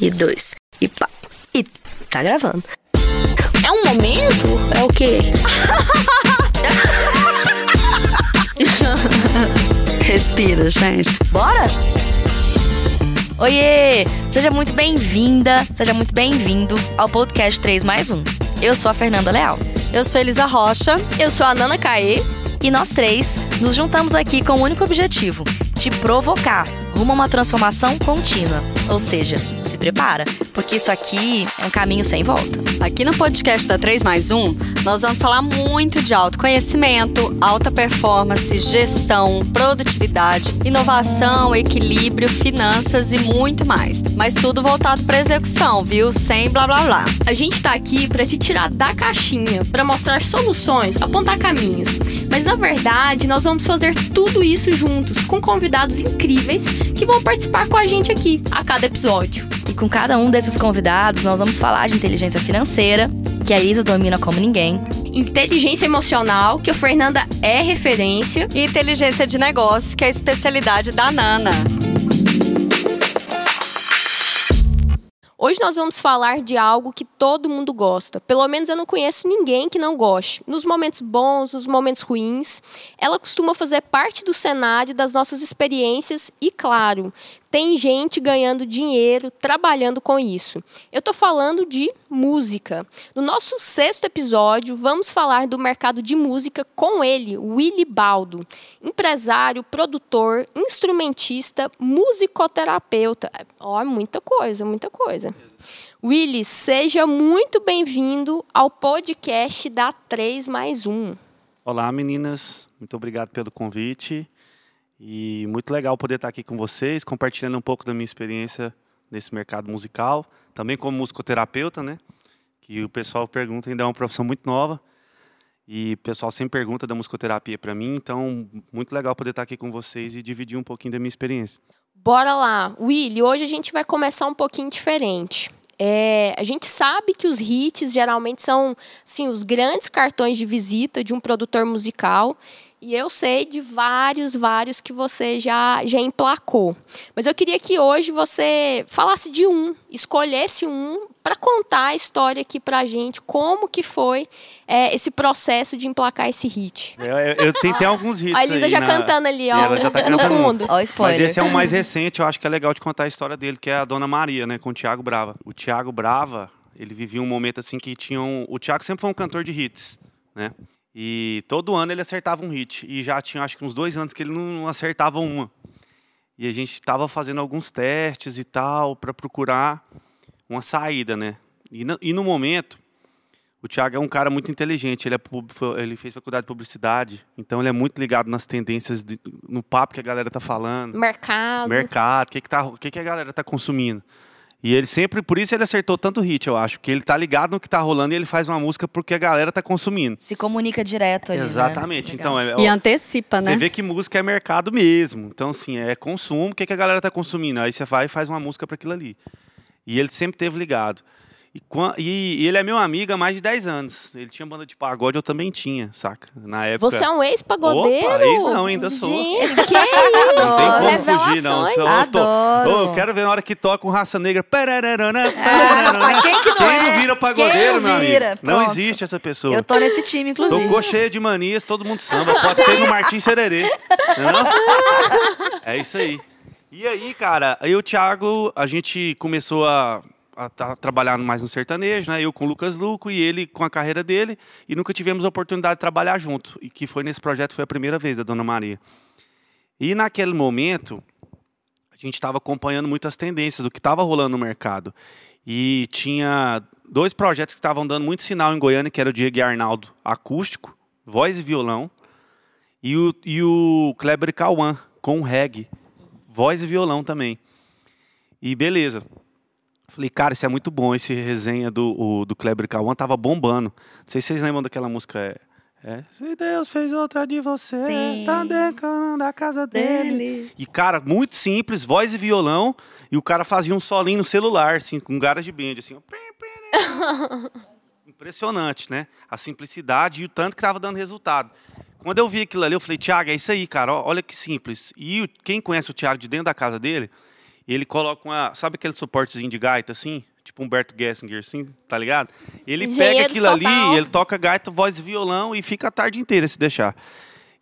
e dois. E pá. E tá gravando. É um momento? É o quê? Respira, gente. Bora? Oiê! Seja muito bem-vinda, seja muito bem-vindo ao podcast 3 mais 1. Eu sou a Fernanda Leal. Eu sou Elisa Rocha. Eu sou a Nana Caê. E nós três nos juntamos aqui com o um único objetivo: te provocar rumo a uma transformação contínua. Ou seja, se prepara, porque isso aqui é um caminho sem volta. Aqui no podcast da 3 mais 1, nós vamos falar muito de autoconhecimento, alta performance, gestão, produtividade, inovação, equilíbrio, finanças e muito mais. Mas tudo voltado para execução, viu? Sem blá blá blá. A gente tá aqui para te tirar da caixinha, para mostrar soluções, apontar caminhos. Mas na verdade, nós vamos fazer tudo isso juntos, com convidados incríveis que vão participar com a gente aqui a cada episódio. E com cada um desses convidados, nós vamos falar de inteligência financeira, que a Isa domina como ninguém. Inteligência emocional, que a Fernanda é referência. E inteligência de negócio, que é a especialidade da Nana. Hoje nós vamos falar de algo que todo mundo gosta. Pelo menos eu não conheço ninguém que não goste. Nos momentos bons, nos momentos ruins, ela costuma fazer parte do cenário das nossas experiências e, claro, tem gente ganhando dinheiro trabalhando com isso. Eu estou falando de música. No nosso sexto episódio, vamos falar do mercado de música com ele, Willy Baldo, empresário, produtor, instrumentista, musicoterapeuta. Ó, muita coisa, muita coisa. Willy, seja muito bem-vindo ao podcast da 3 mais 1. Olá, meninas. Muito obrigado pelo convite. E muito legal poder estar aqui com vocês, compartilhando um pouco da minha experiência nesse mercado musical, também como musicoterapeuta, né? Que o pessoal pergunta, ainda é uma profissão muito nova. E o pessoal sempre pergunta da musicoterapia para mim, então muito legal poder estar aqui com vocês e dividir um pouquinho da minha experiência. Bora lá, Willy. Hoje a gente vai começar um pouquinho diferente. É, a gente sabe que os hits geralmente são assim, os grandes cartões de visita de um produtor musical. E eu sei de vários, vários que você já, já emplacou. Mas eu queria que hoje você falasse de um, escolhesse um para contar a história aqui pra gente, como que foi é, esse processo de emplacar esse hit. Eu, eu, eu tentei alguns hits. A Elisa já na... cantando ali, ó, ela já tá no fundo. Ó, spoiler. Mas esse é o mais recente, eu acho que é legal de contar a história dele, que é a Dona Maria, né, com o Tiago Brava. O Tiago Brava, ele vivia um momento assim que tinham. O Tiago sempre foi um cantor de hits, né? E todo ano ele acertava um hit. E já tinha acho que uns dois anos que ele não acertava uma. E a gente estava fazendo alguns testes e tal para procurar uma saída, né? E no, e no, momento, o Thiago é um cara muito inteligente. Ele, é, ele fez faculdade de publicidade, então ele é muito ligado nas tendências, de, no papo que a galera tá falando. Mercado. Mercado, o que, que, tá, que, que a galera tá consumindo. E ele sempre, por isso ele acertou tanto hit, eu acho, que ele tá ligado no que tá rolando e ele faz uma música porque a galera tá consumindo. Se comunica direto ali, né? Exatamente. Né? Então, é, e antecipa, né? Você vê que música é mercado mesmo. Então, assim, é consumo, o que, que a galera tá consumindo? Aí você vai e faz uma música para aquilo ali. E ele sempre teve ligado. E, e, ele é meu amigo há mais de 10 anos. Ele tinha banda de pagode, eu também tinha, saca? Na época. Você é um ex-pagodeiro? Opa, ex não, ainda sou. Gente, que isso? Não tem como fugir, não. Eu, Adoro. eu, eu quero ver na hora que toca um Raça Negra. Ah, quem que não, quem é? não vira pagodeiro, quem meu vira? amigo? Não Pronto. existe essa pessoa. Eu tô nesse time, inclusive. Tocou cheia de manias, todo mundo samba. Pode ser no Martins Sererê. Não? É isso aí. E aí, cara, aí o Thiago, a gente começou a a tá trabalhando mais no sertanejo, né? Eu com o Lucas Luco e ele com a carreira dele e nunca tivemos a oportunidade de trabalhar junto. E que foi nesse projeto foi a primeira vez da Dona Maria. E naquele momento a gente estava acompanhando muitas tendências do que estava rolando no mercado. E tinha dois projetos que estavam dando muito sinal em Goiânia, que era o Diego e Arnaldo acústico, voz e violão, e o, e o Kleber Cauã com reggae, voz e violão também. E beleza. Falei, cara, isso é muito bom. Esse resenha do, o, do Kleber Cauã tava bombando. Não sei se vocês lembram daquela música. É, é Se Deus fez outra de você, Sim. tá decorando a casa dele. Dele. E, cara, muito simples, voz e violão. E o cara fazia um solinho no celular, assim, com garage band, assim. Impressionante, né? A simplicidade e o tanto que tava dando resultado. Quando eu vi aquilo ali, eu falei, Tiago, é isso aí, cara. Olha que simples. E quem conhece o Tiago de dentro da casa dele, Ele coloca uma. Sabe aquele suportezinho de gaita assim? Tipo Humberto Gessinger, assim, tá ligado? Ele pega Engenheiros aquilo total. ali, ele toca gaita, voz e violão e fica a tarde inteira se deixar.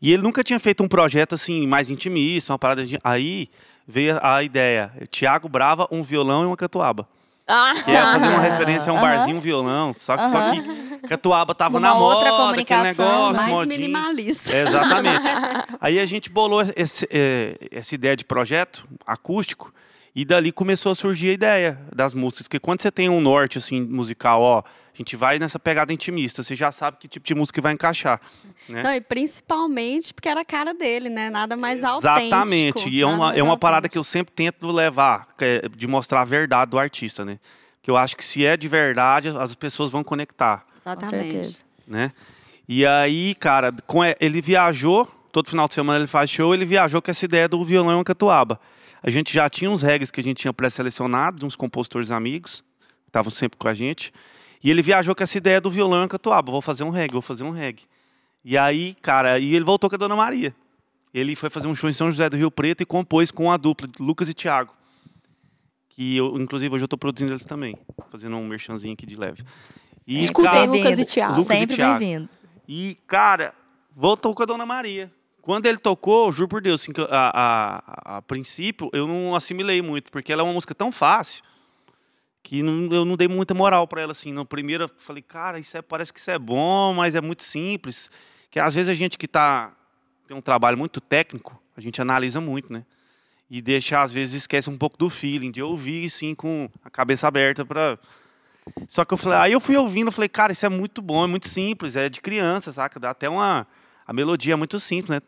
E ele nunca tinha feito um projeto assim, mais intimista, uma parada de. Aí veio a ideia: Tiago Brava, um violão e uma catuaba. Ah, Que é fazer uma referência a um Aham. barzinho, um violão. Só que, só Aham. que Catuaba tava Uma na outra moda, aquele negócio, Mais modinho. minimalista. É, exatamente. Aí a gente bolou esse- é, essa ideia de projeto acústico e dali começou a surgir a ideia das músicas. Porque quando você tem um norte assim musical, ó, a gente vai nessa pegada intimista, você já sabe que tipo de música vai encaixar. Né? Não, e principalmente porque era a cara dele, né? Nada mais autêntico. Exatamente. E é nada uma, é uma parada que eu sempre tento levar, que é de mostrar a verdade do artista, né? Que eu acho que se é de verdade, as pessoas vão conectar. Exatamente. né? E aí, cara, com e- ele viajou, todo final de semana ele faz show, ele viajou com essa ideia do violão e uma catuaba. A gente já tinha uns reggaes que a gente tinha pré-selecionado, uns compositores amigos, que estavam sempre com a gente. E ele viajou com essa ideia do violão e catuaba. Vou fazer um reggae, vou fazer um reggae. E aí, cara, e ele voltou com a Dona Maria. Ele foi fazer um show em São José do Rio Preto e compôs com a dupla, de Lucas e Thiago. Que eu, inclusive, hoje eu tô produzindo eles também. Fazendo um merchanzinho aqui de leve. E, Escutei cara, Lucas e Thiago. Lucas Sempre bem-vindo. e, cara, voltou com a Dona Maria. Quando ele tocou, juro por Deus, assim, a, a, a, princípio eu não assimilei muito, porque ela é uma música tão fácil que não- eu não dei muita moral pra ela, assim. Primeiro eu falei, cara, isso é, parece que isso é bom, mas é muito simples. Que às vezes a gente que tá, tem um trabalho muito técnico, a gente analisa muito, né? E deixa, às vezes, esquece um pouco do feeling, de ouvir, assim, com a cabeça aberta pra... Só que eu falei, aí eu fui ouvindo, falei, cara, isso é muito bom, é muito simples, é de criança, saca? Dá até uma. A melodia é muito simples, né?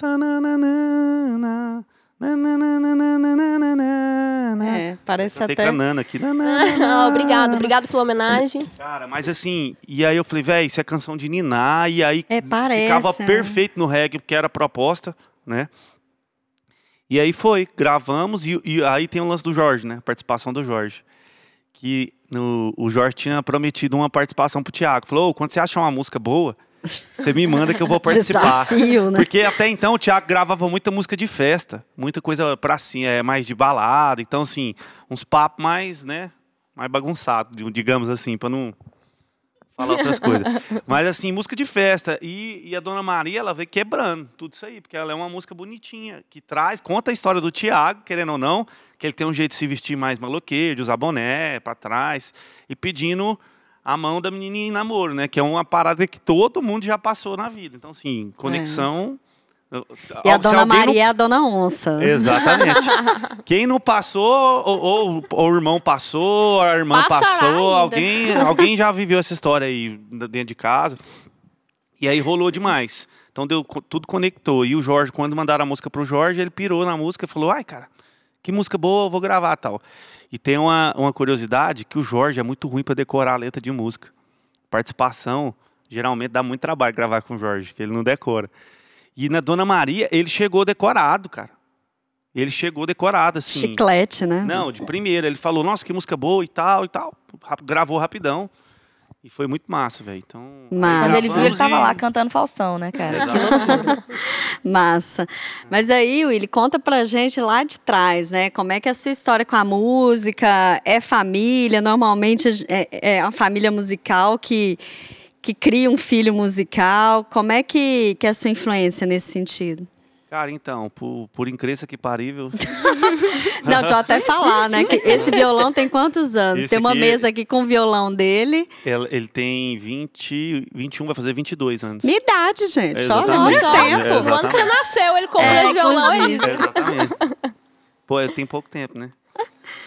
É, parece Cantei até. canana aqui. Ah, obrigado, obrigado pela homenagem. Cara, mas assim, e aí eu falei, velho, isso é canção de Niná, e aí É, parece, ficava né? perfeito no reggae, porque era a proposta, né? E aí foi, gravamos, e, e aí tem o lance do Jorge, né? Participação do Jorge. Que no, o Jorge tinha prometido uma participação pro Thiago. Falou, "Ô, quando você achar uma música boa, você me manda que eu vou participar. Desafio, né? Porque até então o Thiago gravava muita música de festa, muita coisa pra cima, é mais de balada, então assim, uns papos mais, né, mais bagunçados, digamos assim, pra não falar outras coisas. Mas assim, música de festa e, e a Dona Maria, ela veio quebrando tudo isso aí, porque ela é uma música bonitinha, que traz, conta a história do Thiago, querendo ou não, que ele tem um jeito de se vestir mais maloqueiro, de usar boné pra trás e pedindo a mão da menininha em namoro, né? Que é uma parada que todo mundo já passou na vida. Então, assim, conexão. E a dona alguém não- Maria é a dona onça. Exatamente. Quem não passou, ou, ou- ou o irmão passou, a irmã Passará passou, ainda. alguém, alguém já viveu essa história aí dentro de casa. E aí rolou demais. Então deu, tudo conectou. E o Jorge, quando mandaram a música pro Jorge, ele pirou na música e falou: ai, cara, que música boa, eu vou gravar tal. E tem uma, uma curiosidade que o Jorge é muito ruim para decorar a letra de música. Participação, geralmente dá muito trabalho gravar com o Jorge, que ele não decora. E na Dona Maria, ele chegou decorado, cara. Ele chegou decorado, assim. Chiclete, né? Não, de primeira. Ele falou, nossa, que música boa e tal e tal. Gravou rapidão. E foi muito massa, velho. Então. Massa. Quando ele viu, ele tava e- lá cantando Faustão, né, cara? Massa. Mas aí, Willy, conta pra gente lá de trás, né? Como é que é a sua história com a música? É família? Normalmente é, é uma família musical que, que cria um filho musical. Como é que, que é a sua influência nesse sentido? Cara, então, por, por incrível que parível. Não, deixa eu até falar, né? Que esse violão tem quantos anos? Esse tem uma aqui- mesa aqui com o violão dele. ele, ele tem 20, 21, vai fazer 22 anos. Minha idade, gente. Olha, Exatamente. muito É, tempo. Ano que você nasceu, ele comprou É, esse violão. Ele... inclusive. Exatamente. Pô, tem pouco tempo, né?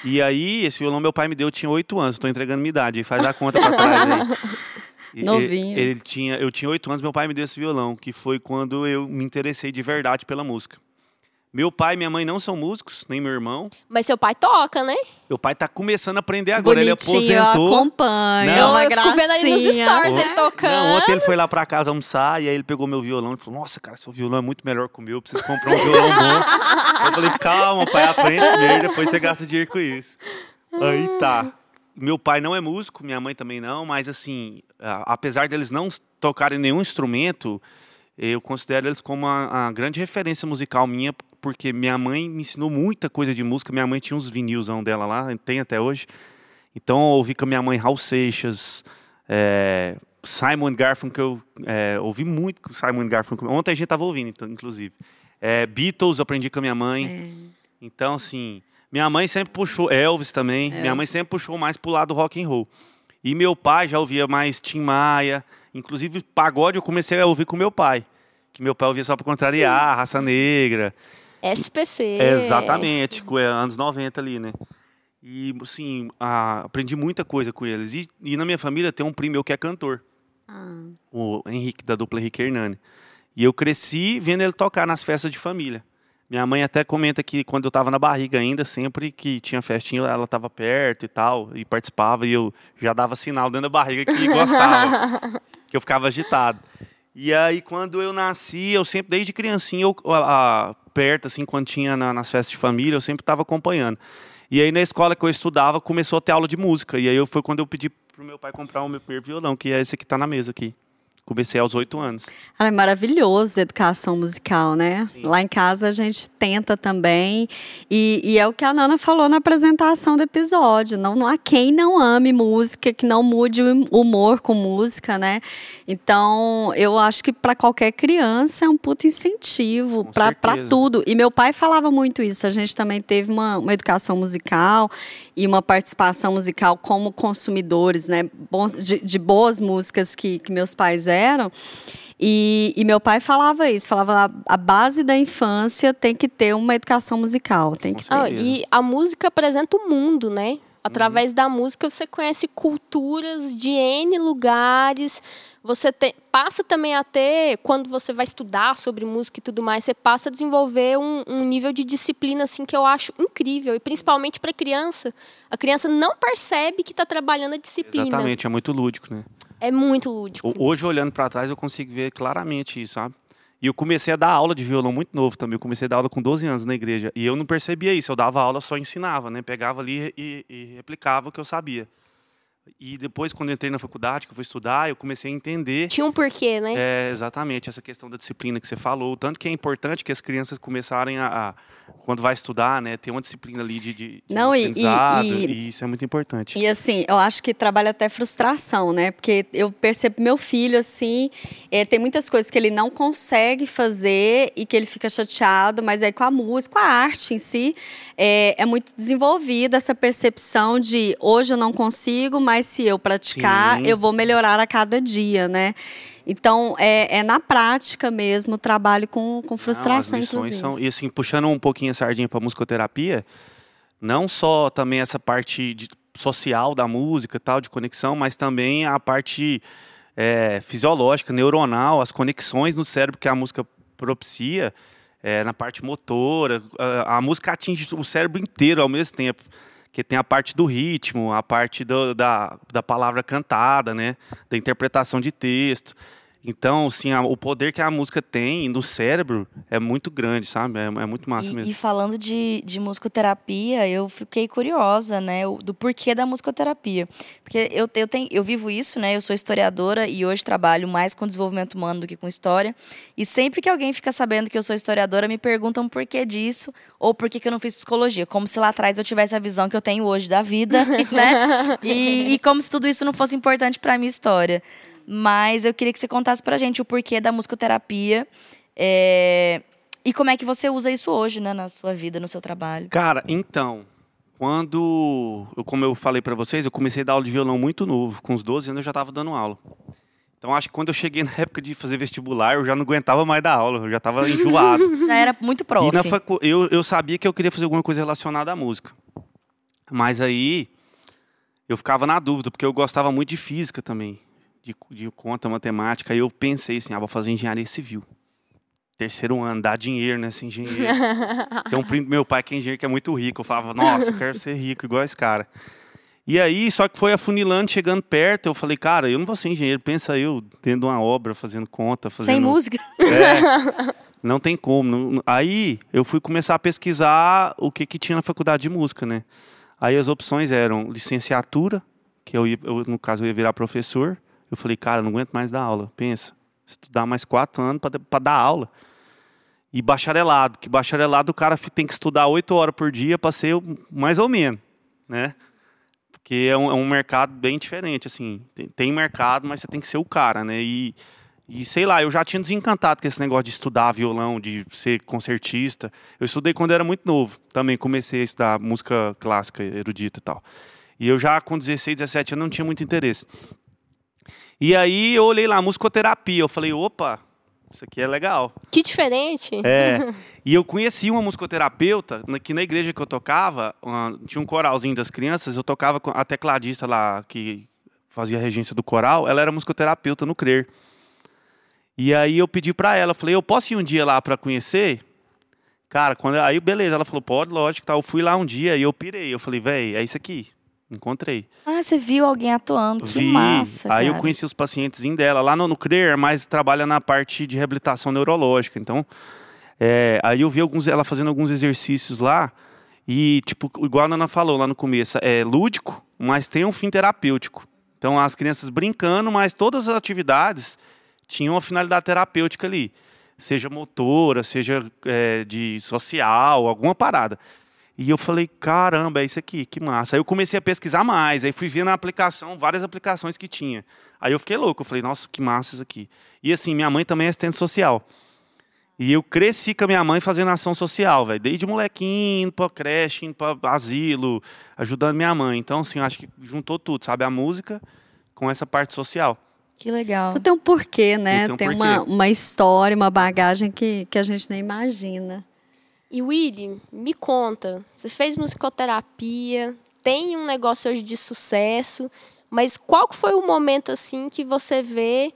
E aí, esse violão meu pai me deu, eu tinha 8 anos. Tô entregando minha idade. Faz a conta pra trás aí. Novinho. Ele, tinha, eu tinha 8 anos, meu pai me deu esse violão, que foi quando eu me interessei de verdade pela música. Meu pai e minha mãe não são músicos, nem meu irmão. Mas seu pai toca, né? Meu pai tá começando a aprender agora. Ele Bonitinho, eu aposentou. acompanho. Não. é uma eu fico vendo ali nos gracinha. stories ele Não, tocando. ontem ele foi lá pra casa almoçar e aí ele pegou meu violão e falou: Nossa, cara, seu violão é muito melhor que o meu, eu preciso comprar um violão bom. eu falei: Calma, pai, aprende primeiro, depois você gasta dinheiro com isso. Aí tá. Meu pai não é músico, minha mãe também não, mas assim, apesar deles não tocarem nenhum instrumento, eu considero eles como uma, grande referência musical minha porque minha mãe me ensinou muita coisa de música. Minha mãe tinha uns vinilzão dela lá, tem até hoje. Então eu ouvi com a minha mãe Raul Seixas, é, Simon Garfunkel, eu é, ouvi muito com Simon Garfunkel. Ontem a gente estava ouvindo, então, inclusive. É, Beatles, aprendi com a minha mãe. É. Então, assim, minha mãe sempre puxou, Elvis também, minha mãe sempre puxou mais pro lado rock and roll. E meu pai já ouvia mais Tim Maia, inclusive pagode eu comecei a ouvir com meu pai. Que meu pai ouvia só para contrariar, Raça Negra. SPC. Exatamente, com- é, anos 90 ali, né? E, assim, a- aprendi muita coisa com eles. E, e na minha família tem um primo meu que é cantor, Ah, o Henrique, da dupla Henrique Hernani. E eu cresci vendo ele tocar nas festas de família. Minha mãe até comenta que quando eu estava na barriga ainda, sempre que tinha festinha, ela estava perto e tal, e participava, e eu já dava sinal dentro da barriga que gostava, que eu ficava agitado. E aí, quando eu nasci, eu sempre, desde criancinha, eu, a- a- perto, assim, quando tinha na- nas festas de família, eu sempre estava acompanhando. E aí, na escola que eu estudava, começou a ter aula de música. E aí, foi quando eu pedi pro meu pai comprar o meu primeiro violão, que é esse que tá na mesa aqui. Comecei aos oito anos. Ah, É maravilhoso a educação musical, né? Lá em casa a gente tenta também. E, e é o que a Nana falou na apresentação do episódio. Não, não há quem não ame música, que não mude o humor com música, né? Então, eu acho que para qualquer criança é um puto incentivo para tudo. E meu pai falava muito isso. A gente também teve uma, uma educação musical e uma participação musical como consumidores, né? De, de boas músicas que, que meus pais eram. E, e meu pai falava isso, falava a, a base da infância tem que ter uma educação musical, tem que Ah, e a música apresenta o mundo, né? Através Uhum. da música você conhece culturas de N lugares. Você te- passa também a ter, quando você vai estudar sobre música e tudo mais, você passa a desenvolver um, um nível de disciplina assim que eu acho incrível. E principalmente para criança. A criança não percebe que está trabalhando a disciplina. Exatamente, é muito lúdico, né? É muito lúdico. Hoje, olhando para trás, eu consigo ver claramente isso, sabe? E eu comecei a dar aula de violão muito novo também. Eu comecei a dar aula com 12 anos na igreja. E eu não percebia isso. Eu dava aula, só ensinava, né? Pegava ali e, e replicava o que eu sabia. E depois, quando eu entrei na faculdade, que eu fui estudar, eu comecei a entender Tinha um porquê, né? é, exatamente, essa questão da disciplina que você falou. Tanto que é importante que as crianças começarem a, a- quando vai estudar, né, ter uma disciplina ali de, de, de Não, e- e- aprendizado, e- e isso é muito importante. E assim, eu acho que trabalha até frustração, né? Porque eu percebo meu filho, assim, é, tem muitas coisas que ele não consegue fazer e que ele fica chateado, mas aí com a música, com a arte em si, é, é muito desenvolvida essa percepção de hoje eu não consigo, mas se eu praticar, Sim. eu vou melhorar a cada dia, né? Então, é, é na prática mesmo o trabalho com, com Não, frustração, inclusive. são e assim puxando um pouquinho a sardinha para musicoterapia, não só também essa parte de- social da música, tal, de conexão, mas também a parte é, fisiológica, neuronal, as conexões no cérebro que a música propicia, é, na parte motora, a, a música atinge o cérebro inteiro ao mesmo tempo. Que tem a parte do ritmo, a parte do- da, da palavra cantada, né? Da interpretação de texto. Então, assim, a- o poder que a música tem no cérebro é muito grande, sabe? É, é muito massa E, mesmo. e falando de, de musicoterapia, eu fiquei curiosa, né, o- do porquê da musicoterapia. Porque eu, eu, tenho, eu vivo isso, né, eu sou historiadora e hoje trabalho mais com desenvolvimento humano do que com história. E sempre que alguém fica sabendo que eu sou historiadora, me perguntam por que disso ou por que, que eu não fiz psicologia. Como se lá atrás eu tivesse a visão que eu tenho hoje da vida, né? E, e como se tudo isso não fosse importante para minha história. Mas eu queria que você contasse pra gente o porquê da musicoterapia. é, e como é que você usa isso hoje, né, na sua vida, no seu trabalho? Cara, então, quando, eu, como eu falei pra vocês, eu comecei a dar aula de violão muito novo. Com uns 12 anos eu já estava dando aula. Então, acho que quando eu cheguei na época de fazer vestibular, eu já não aguentava mais dar aula, eu já estava enjoado. Já era muito prof. E na facu... eu, eu sabia que eu queria fazer alguma coisa relacionada à música. Mas aí eu ficava na dúvida, porque eu gostava muito de física também, de, de conta, matemática. Eu pensei assim, ah, vou fazer engenharia civil. Terceiro ano, dá dinheiro nessa engenharia. Tem um primo do meu pai que é engenheiro que é muito rico. Eu falava, nossa, eu quero ser rico igual esse cara. E aí, só que foi afunilando, chegando perto, eu falei, cara, eu não vou ser engenheiro. Pensa eu dentro de uma obra, fazendo conta, fazendo... Sem música. É, não tem como. não- aí eu fui começar a pesquisar o que, que tinha na faculdade de música, né? Aí as opções eram licenciatura, que eu, ia- eu, no caso eu ia virar professor. Eu falei, cara, não aguento mais dar aula. Pensa, estudar mais quatro anos para dar aula. e bacharelado, que bacharelado o cara tem que estudar oito horas por dia para ser mais ou menos, né? Porque é um, é um mercado bem diferente, assim. Tem, tem, mercado, mas você tem que ser o cara, né? E, e sei lá, eu já tinha desencantado com esse negócio de estudar violão, de ser concertista. Eu estudei quando era muito novo. Também comecei a estudar música clássica, erudita e tal. E eu já com 16, 17 anos não tinha muito interesse. E aí eu olhei lá, musicoterapia. Eu falei, opa, isso aqui é legal. Que diferente. É. E eu conheci uma musicoterapeuta, que na igreja que eu tocava, uma, tinha um coralzinho das crianças, eu tocava com a tecladista lá, que fazia a regência do coral, ela era musicoterapeuta no CRER. E aí eu pedi para ela, falei, eu posso ir um dia lá para conhecer? Cara, quando aí beleza, ela falou, pode, lógico, tá. Eu fui lá um dia e eu pirei, eu falei, velho, é isso aqui. Encontrei. Ah, você viu alguém atuando, que Vi. massa. Aí cara. eu conheci os pacientes dela. Lá no, no CRER, mas trabalha na parte de reabilitação neurológica. Então, é, aí eu vi alguns, ela fazendo alguns exercícios lá. E, tipo, igual a Nana falou lá no começo, é lúdico, mas tem um fim terapêutico. Então, as crianças brincando, mas todas as atividades tinham uma finalidade terapêutica ali. Seja motora, seja é, de social, alguma parada. E eu falei, caramba, é isso aqui, que massa. Aí eu comecei a pesquisar mais, aí fui ver na aplicação, várias aplicações que tinha. Aí eu fiquei louco, eu falei, nossa, que massa isso aqui. E assim, minha mãe também é assistente social. E eu cresci com a minha mãe fazendo ação social, velho. Desde molequinho, indo pra creche, indo pra asilo, ajudando minha mãe. Então, assim, acho que juntou tudo, sabe? A música com essa parte social. Que legal. Tu tem um porquê, né? Tem, um tem porquê. Uma, uma história, uma bagagem que, que a gente nem imagina. E Willy, me conta, você fez musicoterapia, tem um negócio hoje de sucesso, mas qual foi o momento assim que você vê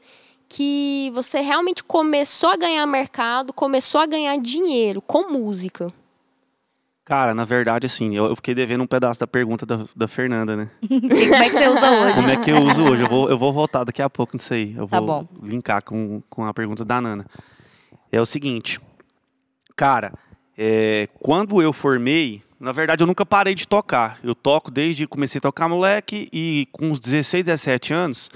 que você realmente começou a ganhar mercado, começou a ganhar dinheiro com música? Cara, na verdade, assim, eu, fiquei devendo um pedaço da pergunta da, da Fernanda, né? Como é que você usa hoje? Como é que eu uso hoje? Eu vou, eu vou voltar daqui a pouco nisso aí. Eu tá vou bom. linkar com, com a pergunta da Nana. É o seguinte, cara, é, quando eu formei, na verdade eu nunca parei de tocar. Eu toco desde comecei a tocar moleque e com uns 16, 17 anos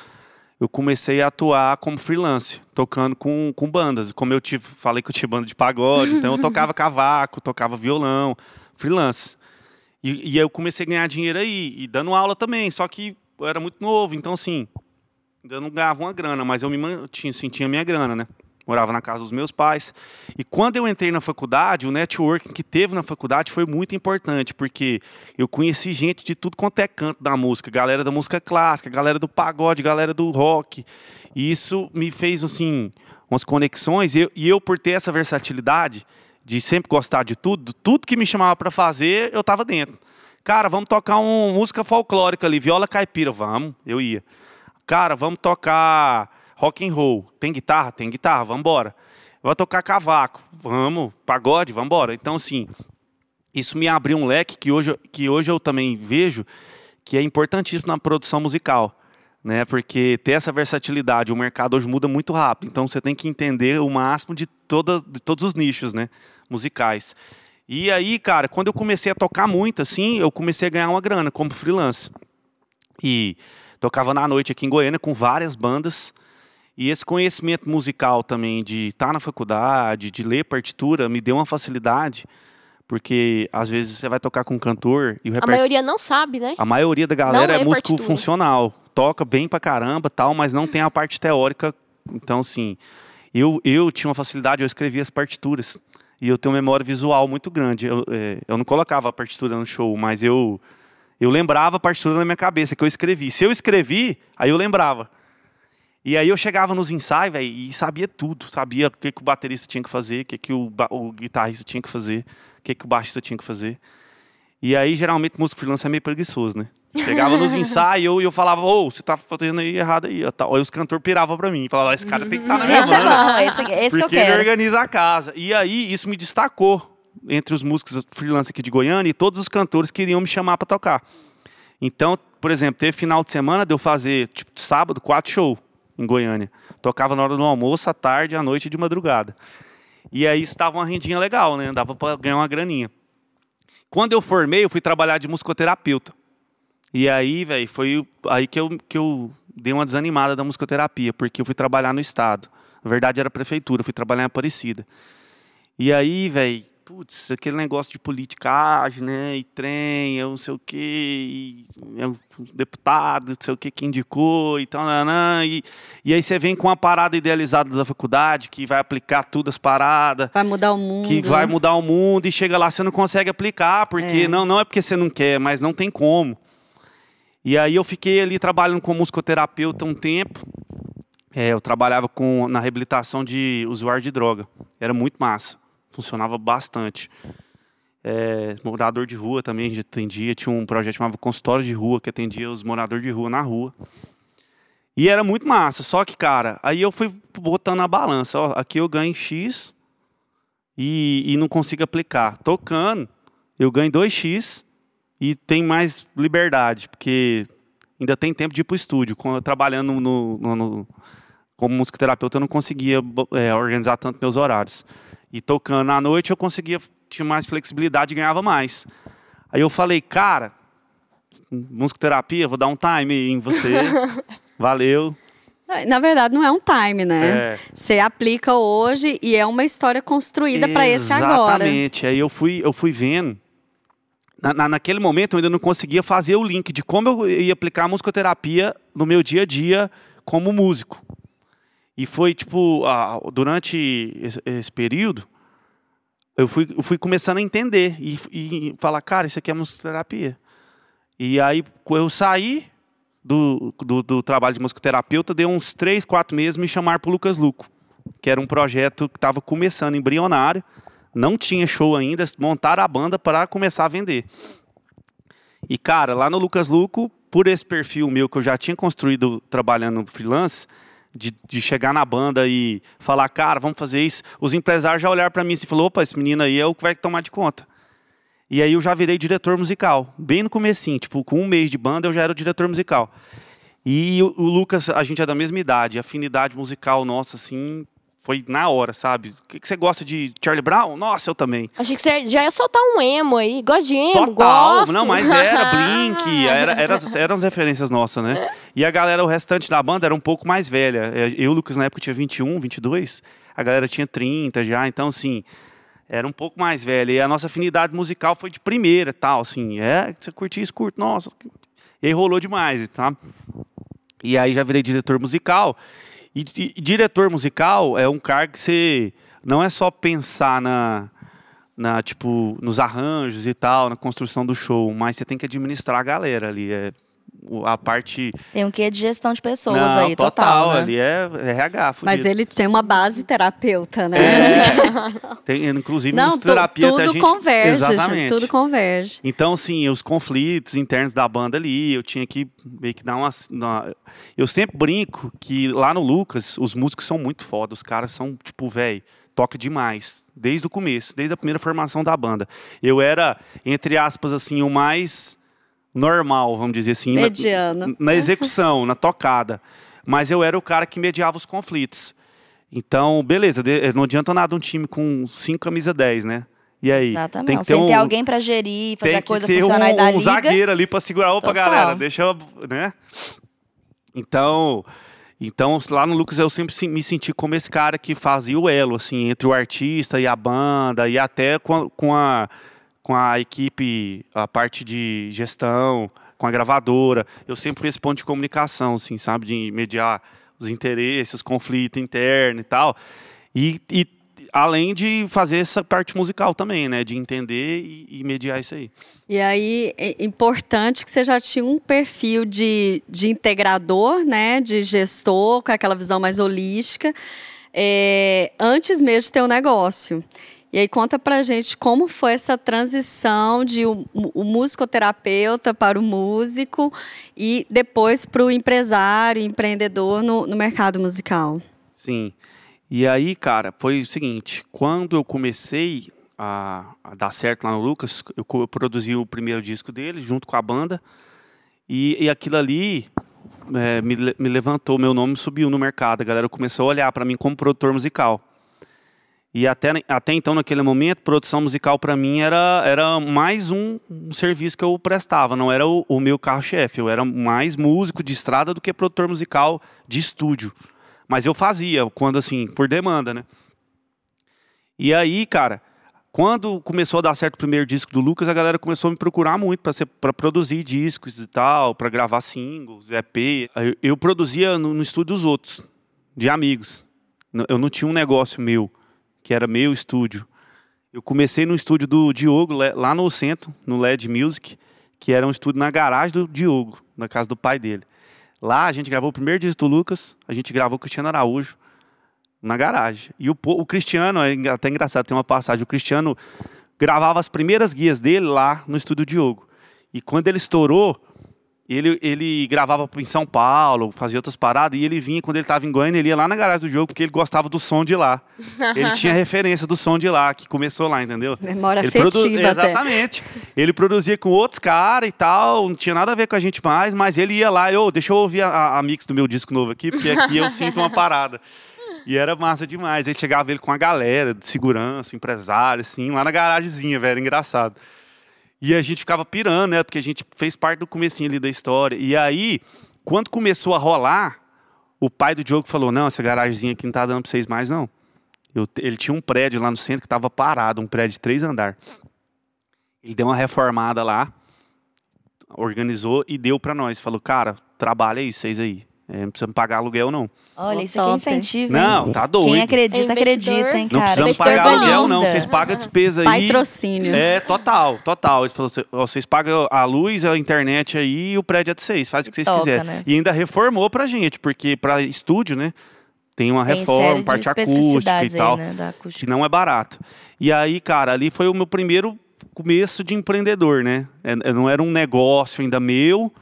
eu comecei a atuar como freelance, tocando com, com bandas. Como eu tive, falei que eu tinha banda de pagode, então eu tocava cavaco, tocava violão, freelance. E, e eu comecei a ganhar dinheiro aí, e dando aula também, só que eu era muito novo, então assim, ainda não ganhava uma grana, mas eu me tinha, assim, tinha minha grana, né? Morava na casa dos meus pais. E quando eu entrei na faculdade, o networking que teve na faculdade foi muito importante, porque eu conheci gente de tudo quanto é canto da música, galera da música clássica, galera do pagode, galera do rock. E isso me fez assim umas conexões e eu, e eu por ter essa versatilidade de sempre gostar de tudo, tudo que me chamava para fazer, eu estava dentro. Cara, vamos tocar uma música folclórica ali, viola caipira, vamos, eu ia. Cara, vamos tocar rock and roll. Tem guitarra? Tem guitarra, vamos embora. Vai tocar cavaco, vamos. Pagode, vamos embora. Então, assim, isso me abriu um leque que hoje, que hoje eu também vejo que é importantíssimo na produção musical. Né, porque ter essa versatilidade, o mercado hoje muda muito rápido, então você tem que entender o máximo de, toda, de todos os nichos né, musicais. E aí, cara, quando eu comecei a tocar muito, assim, eu comecei a ganhar uma grana como freelance. E tocava na noite aqui em Goiânia com várias bandas. E esse conhecimento musical também, de estar na faculdade, de ler partitura, me deu uma facilidade, porque às vezes você vai tocar com um cantor e o reper... A maioria não sabe, né? A maioria da galera é músico partitura. funcional. Toca bem pra caramba, tal, mas não tem a parte teórica. Então, assim, eu, eu tinha uma facilidade, eu escrevia as partituras. E eu tenho uma memória visual muito grande. Eu, é, eu não colocava a partitura no show, mas eu, eu lembrava a partitura na minha cabeça, que eu escrevi. Se eu escrevi, aí eu lembrava. E aí eu chegava nos ensaios, velho, e sabia tudo. Sabia o que, que o baterista tinha que fazer, o que, que o, o guitarrista tinha que fazer, o que, que o baixista tinha que fazer. E aí, geralmente, músico freelance é meio preguiçoso, né? Chegava nos ensaios e eu, eu falava, ô, oh, você tá fazendo aí errado aí. Aí os cantores piravam pra mim. Falavam, esse cara tem que estar tá na minha esse banda. É bom, esse, esse porque que eu quero. ele organiza a casa. E aí, isso me destacou entre os músicos freelance aqui de Goiânia e todos os cantores queriam me chamar para tocar. Então, por exemplo, teve final de semana de eu fazer, tipo, sábado, quatro shows em Goiânia. Tocava na hora do almoço, à tarde, à noite e de madrugada. E aí estava uma rendinha legal, né? Dava para ganhar uma graninha. Quando eu formei, eu fui trabalhar de musicoterapeuta. E aí, velho, foi aí que eu, que eu dei uma desanimada da musicoterapia, porque eu fui trabalhar no estado. Na verdade, era prefeitura, fui trabalhar em Aparecida. E aí, velho, putz, aquele negócio de politicagem, né? E trem, eu não sei o quê, e é um deputado, não sei o quê, que indicou e tal, nanã, e, e aí você vem com uma parada idealizada da faculdade, que vai aplicar tudo as paradas. Vai mudar o mundo. Que vai mudar o mundo, e chega lá, você não consegue aplicar, porque É. não, não é porque você não quer, mas não tem como. E aí eu fiquei ali trabalhando como musicoterapeuta um tempo. É, eu trabalhava com, na reabilitação de usuário de droga. Era muito massa. Funcionava bastante. É, morador de rua também a gente atendia. Tinha um projeto chamado Consultório de Rua, que atendia os moradores de rua na rua. E era muito massa. Só que, cara, aí eu fui botando a balança. Ó, aqui eu ganho X e, e não consigo aplicar. Tocando, eu ganho 2X e tem mais liberdade, porque ainda tem tempo de ir para o estúdio. Quando eu trabalhando no, no- no- como musicoterapeuta, eu não conseguia é, organizar tanto meus horários. E tocando à noite, eu conseguia, tinha mais flexibilidade e ganhava mais. Aí eu falei, cara, musicoterapia, vou dar um time em você. Valeu. Na verdade, não é um time, né? É. Você aplica hoje e é uma história construída para esse agora. Exatamente. Aí eu fui, eu fui vendo. Na, na- naquele momento eu ainda não conseguia fazer o link de como eu ia aplicar a musicoterapia no meu dia a dia como músico. E foi tipo, ah, durante esse, esse período, eu fui, eu fui começando a entender e, e falar, cara, isso aqui é musicoterapia. E aí, eu saí do, do, do trabalho de musicoterapeuta, deu uns três, quatro meses me chamaram para o Lucas Luco, que era um projeto que estava começando, embrionário, não tinha show ainda, montaram a banda para começar a vender. E, cara, lá no Lucas Luco, por esse perfil meu que eu já tinha construído trabalhando freelance, de, de chegar na banda e falar, cara, vamos fazer isso, os empresários já olharam para mim e falaram, opa, esse menino aí é o que vai tomar de conta. E aí eu já virei diretor musical, bem no comecinho, tipo, com um mês de banda eu já era o diretor musical. E o, o Lucas, a gente é da mesma idade, afinidade musical nossa, assim, foi na hora, sabe? O que, que você gosta de Charlie Brown? Nossa, eu também. Achei que você já ia soltar um emo aí. Gosto de emo, Total, gosto. não, mas era Blink, era, era, eram as referências nossas, né? E a galera, o restante da banda era um pouco mais velha. É, Eu, Lucas, na época tinha 21, 22, a galera tinha 30 já, então assim, era um pouco mais velha. E a nossa afinidade musical foi de primeira, tal, assim, é, você curtia isso, curto, nossa. E aí rolou demais, tá? E aí já virei diretor musical. E, e- diretor musical é um cargo que você não é só pensar na, na tipo nos arranjos e tal, na construção do show, mas você tem que administrar a galera ali, é a parte Tem um quê de gestão de pessoas não, aí, total, né? ali é RH, Mas fudido. ele tem uma base terapeuta, né? tem inclusive Não, musicoterapia tudo a gente converge, gente, exatamente. tudo converge. Então, assim, os conflitos internos da banda ali, eu tinha que meio que dar uma, uma- Eu sempre brinco que lá no Lucas, os músicos são muito foda. Os caras são, tipo, velho, toca demais. Desde o começo, desde a primeira formação da banda. Eu era, entre aspas, assim, o mais normal, vamos dizer assim. na- Mediano. na execução, na tocada. Mas eu era o cara que mediava os conflitos. Então, beleza, de- não adianta nada um time com 5 camisa 10, né? E aí? Exatamente. Tem que ter Sem ter um, alguém pra gerir, fazer a coisa ter funcionar e dar um, um liga. zagueiro ali pra segurar. Opa, Total. galera, deixa eu, né? Então, então, lá no Lucas eu sempre se- me senti como esse cara que fazia o elo, assim, entre o artista e a banda, e até com a, com a, com a equipe, a parte de gestão, com a gravadora. Eu sempre fui esse ponto de comunicação, assim, sabe? De mediar os interesses, os conflitos internos e tal. E, e além de fazer essa parte musical também, né? De entender e, e mediar isso aí. E aí, é importante que você já tinha um perfil de, de integrador, né? De gestor, com aquela visão mais holística, é, antes mesmo de ter o negócio. E aí, conta pra gente como foi essa transição de o, o musicoterapeuta para o músico e depois para o empresário, empreendedor no, no mercado musical. Sim. E aí, cara, foi o seguinte: quando eu comecei a, a dar certo lá no Lucas, eu, eu produzi o primeiro disco dele junto com a banda. E, e aquilo ali é, me, me levantou, meu nome subiu no mercado. A galera começou a olhar para mim como produtor musical. E até, até então, naquele momento, produção musical para mim era, era mais um, um serviço que eu prestava, não era o, o meu carro-chefe. Eu era mais músico de estrada do que produtor musical de estúdio. Mas eu fazia, quando assim, por demanda, né? E aí, cara, quando começou a dar certo o primeiro disco do Lucas, a galera começou a me procurar muito para produzir discos e tal, para gravar singles, EP. Eu, eu produzia no, no, estúdio dos outros, de amigos. Eu não tinha um negócio meu, que era meu estúdio. Eu comecei no estúdio do Diogo, lá no centro, no LED Music, que era um estúdio na garagem do Diogo, na casa do pai dele. Lá a gente gravou o primeiro disco do Lucas, a gente gravou o Cristiano Araújo na garagem. E o, o Cristiano, é até engraçado, tem uma passagem, o Cristiano gravava as primeiras guias dele lá no estúdio Diogo. E quando ele estourou, ele, ele gravava em São Paulo, fazia outras paradas, e ele vinha, quando ele estava em Goiânia, ele ia lá na garagem do jogo, porque ele gostava do som de lá. ele tinha referência do som de lá, que começou lá, entendeu? Memória ele afetiva produ... Exatamente. Ele produzia com outros caras e tal, não tinha nada a ver com a gente mais, mas ele ia lá, eu, deixa eu ouvir a, a mix do meu disco novo aqui, porque aqui eu sinto uma parada. E era massa demais. Aí chegava ele com a galera de segurança, empresário, assim, lá na garagemzinha, velho, engraçado. E a gente ficava pirando, né? Porque a gente fez parte do comecinho ali da história. E aí, quando começou a rolar, o pai do Diogo falou: Não, essa garagemzinha aqui não tá dando pra vocês mais, não. Eu, ele tinha um prédio lá no centro que estava parado, um prédio de três andares. Ele deu uma reformada lá, organizou e deu para nós. Falou, cara, trabalha aí, vocês aí. É, não precisa pagar aluguel, não. Olha, isso aqui é incentivo, hein? Não, tá doido. Quem acredita, é acredita, hein, cara. Não precisamos pagar aluguel, não. Vocês pagam a despesa aí. Patrocínio. É, total, total. Ele falou, vocês pagam a luz, a internet aí e o prédio é de vocês. Faz o que vocês quiserem. Né? E ainda reformou pra gente, porque pra estúdio, né? Tem uma tem reforma, parte acústica e tal. Aí, né, acústica. Que não é barato. E aí, cara, ali foi o meu primeiro começo de empreendedor, né? É, não era um negócio ainda meu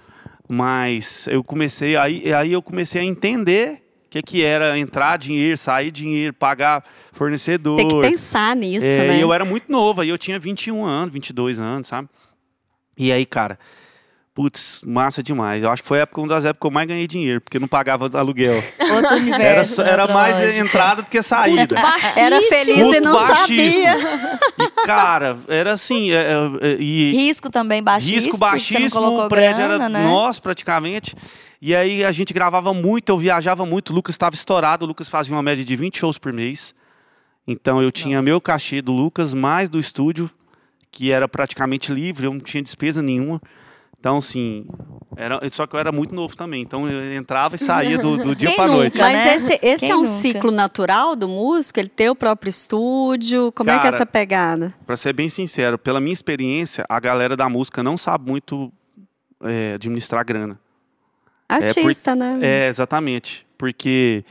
mas eu comecei aí, aí eu comecei a entender o que, que era entrar dinheiro, sair dinheiro, pagar fornecedor. Tem que pensar nisso, é, né? E eu era muito novo, aí eu tinha 21 anos, 22 anos, sabe? E aí, cara, Putz, massa demais. Eu acho que foi a época, uma das épocas que eu mais ganhei dinheiro, porque não pagava aluguel. Outro universo. Era, era mais lógica. entrada do que saída. Era feliz Custo e não baixíssimo. sabia. E, cara, era assim. É, é, é, e risco também baixíssimo. Risco baixíssimo, o prédio grana, era né? nosso praticamente. E aí a gente gravava muito, eu viajava muito. O Lucas estava estourado, o Lucas fazia uma média de 20 shows por mês. Então eu tinha Nossa. meu cachê do Lucas, mais do estúdio, que era praticamente livre, eu não tinha despesa nenhuma. Então, assim, era, só que eu era muito novo também. Então, eu entrava e saía do, do dia para noite. Mas né? esse, esse é um nunca? ciclo natural do músico? Ele ter o próprio estúdio? Como Cara, é que é essa pegada? Para ser bem sincero, pela minha experiência, a galera da música não sabe muito é, administrar grana. Artista, é por, né? É, exatamente. Porque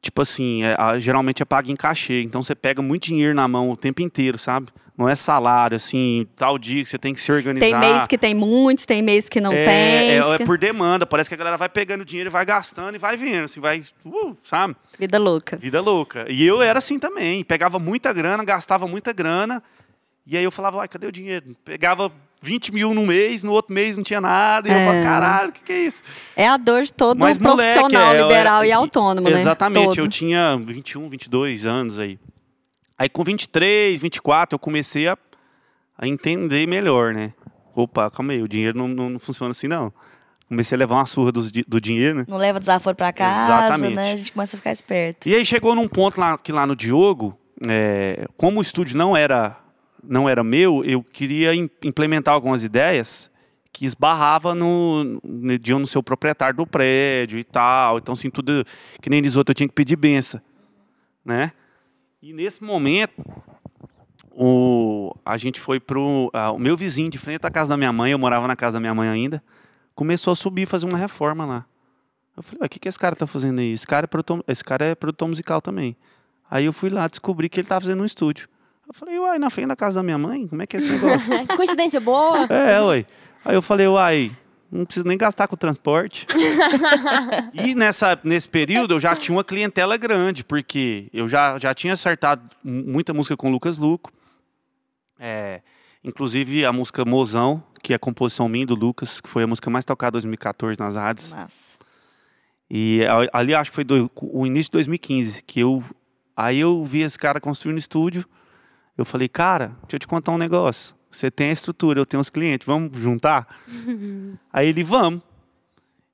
tipo assim, é, geralmente é pago em cachê. Então você pega muito dinheiro na mão o tempo inteiro, sabe? Não é salário, assim, tal dia que você tem que se organizar. Tem mês que tem muito, tem mês que não é, tem. É, fica... é, por demanda. Parece que a galera vai pegando dinheiro e vai gastando e vai vendo, assim, vai, uh, sabe? Vida louca. Vida louca. E eu era assim também. Pegava muita grana, gastava muita grana. E aí eu falava, ai, cadê o dinheiro? Pegava 20 mil no mês, no outro mês não tinha nada. E é. eu falava, caralho, o que, que é isso? É a dor de todo Mas, profissional moleque, é, liberal e autônomo, né? Exatamente. Eu tinha 21, 22 anos aí. Aí com 23, 24, eu comecei a, a entender melhor, né? Opa, calma aí, o dinheiro não, não, não funciona assim, não. Comecei a levar uma surra do, do dinheiro, né? Não leva desaforo pra casa, Exatamente. né? A gente começa a ficar esperto. E aí chegou num ponto lá, que lá no Diogo, é, como o estúdio não era, não era meu, eu queria implementar algumas ideias que esbarrava no, no, no seu proprietário do prédio e tal. Então, assim, tudo que nem diz outro, eu tinha que pedir benção, né? E nesse momento, o, a gente foi pro. o meu vizinho de frente à casa da minha mãe, eu morava na casa da minha mãe ainda, começou a subir fazer uma reforma lá. Eu falei, o que, que esse cara tá fazendo aí? Esse cara, é produtor, esse cara é produtor musical também. Aí eu fui lá descobri que ele estava fazendo um estúdio. Eu falei, uai, na frente da casa da minha mãe? Como é que é esse negócio? Coincidência boa. É, uai. Aí eu falei, uai, não preciso nem gastar com transporte. e nessa, nesse período eu já tinha uma clientela grande, porque eu já, já tinha acertado muita música com o Lucas Luco. É, inclusive a música Mozão, que é a composição minha do Lucas, que foi a música mais tocada em 2014 nas rádios. Massa. E ali acho que foi do, o início de 2015, que eu. Aí eu vi esse cara construindo estúdio. Eu falei, cara, deixa eu te contar um negócio. Você tem a estrutura, eu tenho os clientes, vamos juntar? aí ele, vamos.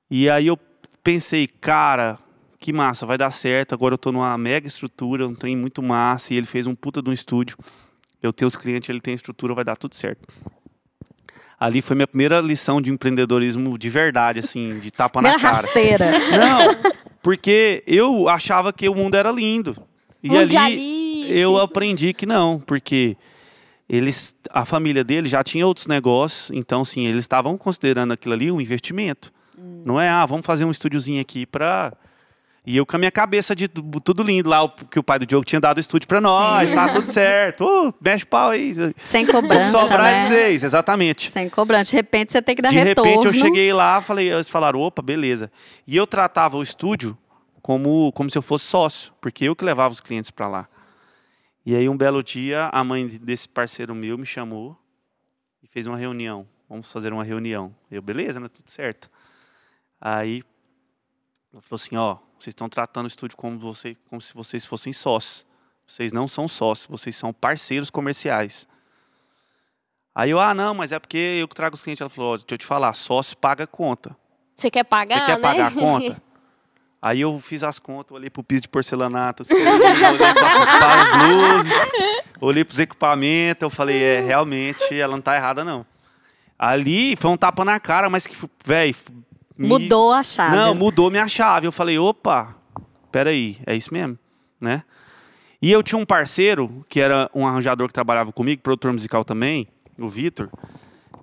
E aí eu pensei, cara, que massa, vai dar certo. Agora eu tô numa mega estrutura, um trem muito massa. E ele fez um puta de um estúdio. Eu tenho os clientes, ele tem estrutura, vai dar tudo certo. Ali foi minha primeira lição de empreendedorismo de verdade, assim, de tapa na cara. rasteira. Não, porque eu achava que o mundo era lindo. E ali. Eu aprendi que não, porque eles, a família dele já tinha outros negócios, então sim, eles estavam considerando aquilo ali um investimento. Não é, ah, vamos fazer um estúdiozinho aqui pra. E eu com a minha cabeça de tu- tudo lindo lá, o- que o pai do Diogo tinha dado o estúdio pra nós, tá tudo certo. Ô, mexe o pau aí. Sem cobrança, sobrar é de né? vocês, exatamente. Sem cobrança. De repente você tem que dar De retorno. repente eu cheguei lá, falei, eles falaram, opa, beleza. E eu tratava o estúdio como, como se eu fosse sócio, porque eu que levava os clientes para lá. E aí um belo dia a mãe desse parceiro meu me chamou e fez uma reunião. Vamos fazer uma reunião. Eu, beleza, né? Tudo certo. Aí ela falou assim, ó, vocês estão tratando o estúdio como, você, como se vocês fossem sócios. Vocês não são sócios, vocês são parceiros comerciais. Aí eu, ah, não, mas é porque eu que trago os clientes. Ela falou, ó, deixa eu te falar, sócio paga conta. Você quer pagar, Você quer né? pagar a conta? Aí eu fiz as contas, olhei pro piso de porcelanato, assim, olhei para as luzes, olhei pros equipamentos, eu falei, é, realmente, ela não tá errada, não. Ali foi um tapa na cara, mas que, velho... me- Mudou a chave. Não, mudou minha chave. Eu falei, opa, peraí, é isso mesmo, né? E eu tinha um parceiro, que era um arranjador que trabalhava comigo, produtor musical também, o Vitor,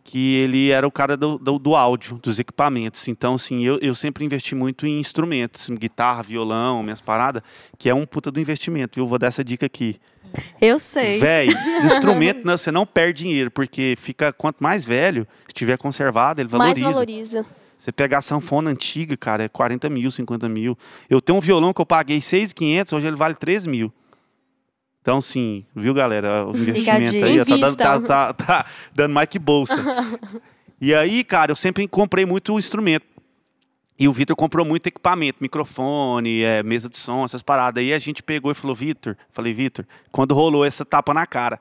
que ele era o cara do, do, do áudio, dos equipamentos. Então, assim, eu, eu sempre investi muito em instrumentos, em guitarra, violão, minhas paradas, que é um puta do investimento, viu? Vou dar essa dica aqui. Eu sei. Véi, instrumento, não, você não perde dinheiro, porque fica, quanto mais velho, estiver conservado, ele Mais valoriza. valoriza. Você pegar a sanfona antiga, cara, é 40 mil, 50 mil. Eu tenho um violão que eu paguei 6,500, hoje ele vale 3 mil. Então, sim, viu, galera? O investimento aí tá dando, tá, tá- tá dando mais que bolsa. e aí, cara, eu sempre comprei muito instrumento. E o Vitor comprou muito equipamento, microfone, é, mesa de som, essas paradas. Aí a gente pegou e falou, Vitor, falei, Vitor, quando rolou essa tapa na cara,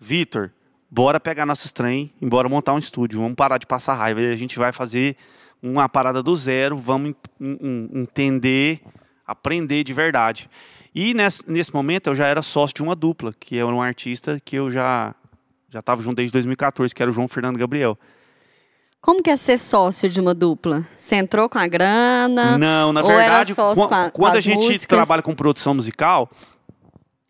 Vitor, bora pegar nossos trem e bora montar um estúdio, vamos parar de passar raiva. E a gente vai fazer uma parada do zero, vamos en- en- entender, aprender de verdade. E nesse, nesse momento eu já era sócio de uma dupla, que era um artista que eu já já estava junto desde 2014, que era o João Fernando Gabriel. Como que é ser sócio de uma dupla? Você entrou com a grana? Não, na verdade, sócio quan- com a- quando a gente músicas? trabalha com produção musical,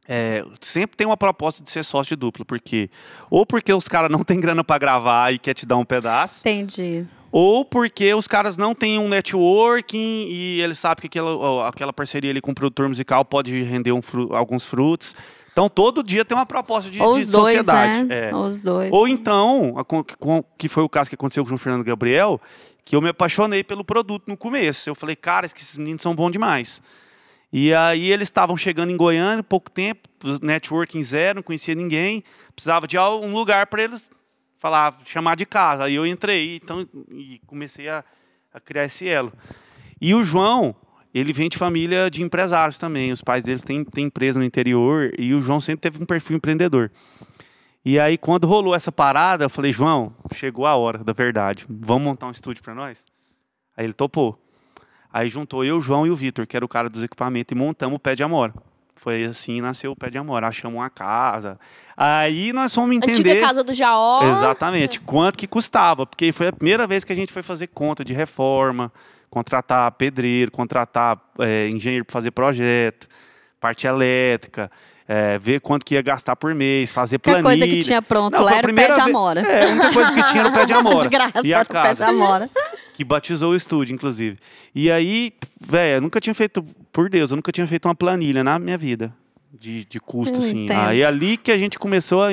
é, sempre tem uma proposta de ser sócio de dupla, porque ou porque os caras não têm grana para gravar e quer te dar um pedaço, Entendi. ou porque os caras não têm um networking e eles sabem que aquela, aquela parceria ali com o produtor musical pode render um fru- alguns frutos. Então todo dia tem uma proposta de, Ou de os dois, sociedade. né? É. Ou os dois. Ou então, con- com- que foi o caso que aconteceu com o João Fernando Gabriel, que eu me apaixonei pelo produto no começo. Eu falei, cara, esses meninos são bons demais. E aí eles estavam chegando em Goiânia, pouco tempo, networking zero, não conhecia ninguém, precisava de um lugar para eles falar, chamar de casa. Aí eu entrei então, e comecei a, a criar esse elo. E o João, ele vem de família de empresários também. Os pais deles têm, têm empresa no interior e o João sempre teve um perfil empreendedor. E aí, quando rolou essa parada, eu falei, João, chegou a hora da verdade. Vamos montar um estúdio para nós? Aí ele topou. Aí juntou eu, o João e o Vitor, que era o cara dos equipamentos, e montamos o Pé de Amora. Foi assim nasceu o Pé de Amora. Achamos uma casa. Aí nós fomos entender. Antiga casa do Jaó. Exatamente. Quanto que custava? Porque foi a primeira vez que a gente foi fazer conta de reforma, contratar pedreiro, contratar é, engenheiro para fazer projeto, parte elétrica, é, ver quanto que ia gastar por mês, fazer Que a planilha. coisa que tinha pronto Não, lá era o pé de amora. É, a única coisa que tinha era o pé de amora. De graça, e a o pé de casa amora. que batizou o estúdio, inclusive. E aí, velho, eu nunca tinha feito, por Deus, eu nunca tinha feito uma planilha na minha vida de, de custo, Eu assim. entendo. Aí ali que a gente começou a,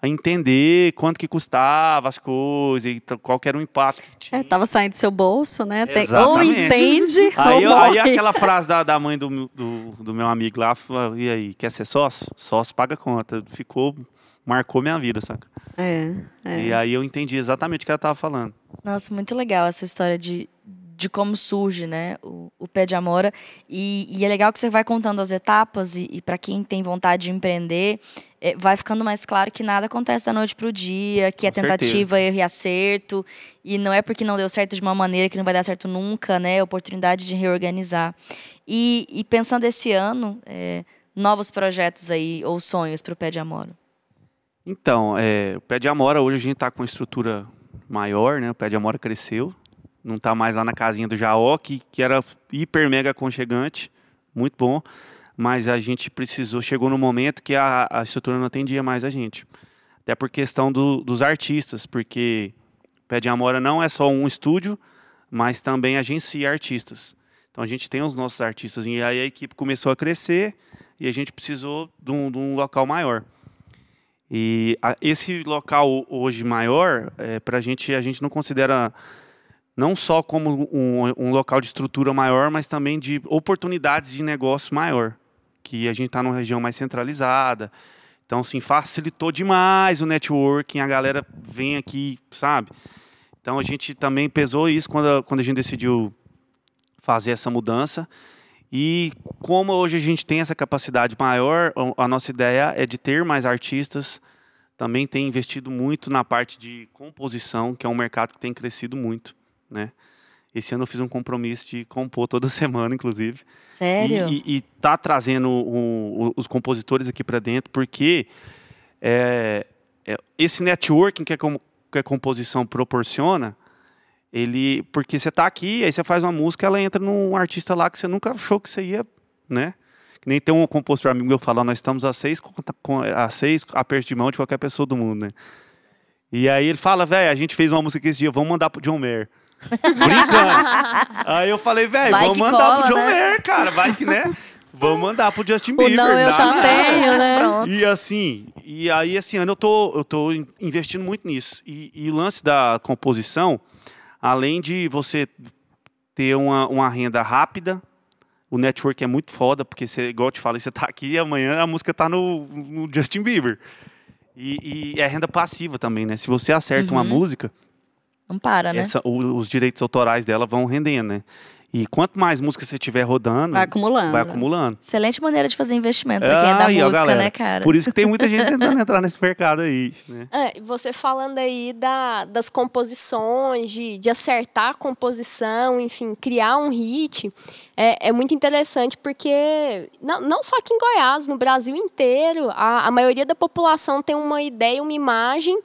a entender quanto que custava as coisas e qual que era o impacto que tinha. É, tava saindo do seu bolso, né? Tem- ou entende Aí, ou eu- aí aquela frase da, da mãe do, meu- do, do meu amigo lá, e aí, quer ser sócio? Sócio paga conta. Ficou, marcou minha vida, saca? É, é. E aí eu entendi exatamente o que ela tava falando. Nossa, muito legal essa história de, de como surge, né, o, o pé de amora. E, e é legal que você vai contando as etapas e, e para quem tem vontade de empreender, é, vai ficando mais claro que nada acontece da noite pro dia, que é Com tentativa, erro e acerto. E não é porque não deu certo de uma maneira que não vai dar certo nunca, né? Oportunidade de reorganizar. E, e pensando esse ano, é, novos projetos aí, ou sonhos para o Pé de Amora? Então, é, o Pé de Amora, hoje a gente está com uma estrutura maior, né? O Pé de Amora cresceu. Não está mais lá na casinha do Jaó, que, que era hiper mega aconchegante. Muito bom. Mas a gente precisou, chegou no momento que a, a estrutura não atendia mais a gente. Até por questão do, dos artistas, porque Pé de Amora não é só um estúdio, mas também agencia artistas. Então a gente tem os nossos artistas. E aí a equipe começou a crescer e a gente precisou de um, de um local maior. E a, esse local hoje maior, é, para a gente, a gente não considera não só como um, um, local de estrutura maior, mas também de oportunidades de negócio maior. Que a gente está numa região mais centralizada. Então, assim, facilitou demais o networking, a galera vem aqui, sabe? Então, a gente também pesou isso quando a, quando a gente decidiu fazer essa mudança. E como hoje a gente tem essa capacidade maior, a nossa ideia é de ter mais artistas. Também tem investido muito na parte de composição, que é um mercado que tem crescido muito, né? Esse ano eu fiz um compromisso de compor toda semana, inclusive. Sério? E, e, e tá trazendo o, o, os compositores aqui para dentro, porque é, é, esse networking que a, que a composição proporciona, ele porque você está aqui, aí você faz uma música, ela entra num artista lá que você nunca achou que você ia, né? Que nem tem um compositor amigo meu falando, nós estamos a seis, a seis apertos de mão de qualquer pessoa do mundo, né? E aí ele fala, velho, a gente fez uma música esse dia, vamos mandar pro John Mayer. Brincando. aí eu falei, velho, vamos mandar cola, pro John né? Mayer, cara, vai que, né? Vamos mandar pro Justin Bieber. Não eu dá já nada. tenho, né? Pronto. E assim, e aí esse ano eu tô, eu tô in- investindo muito nisso. E, e o lance da composição, além de você ter uma, uma renda rápida, o network é muito foda, porque você, igual eu te falei, você tá aqui e amanhã a música tá no, no Justin Bieber. E, e é renda passiva também, né? Se você acerta uma música, Não para, né? essa- o- os direitos autorais dela vão rendendo, né? E quanto mais música você tiver rodando, Vai acumulando. vai acumulando. Excelente maneira de fazer investimento pra quem é da Aí, música, galera, né, cara? Por isso que tem muita gente tentando entrar nesse mercado aí, né? É, você falando aí da, das composições, de, de acertar a composição, enfim, criar um hit, é, é muito interessante porque, não, não só aqui em Goiás, no Brasil inteiro, a, a maioria da população tem uma ideia, uma imagem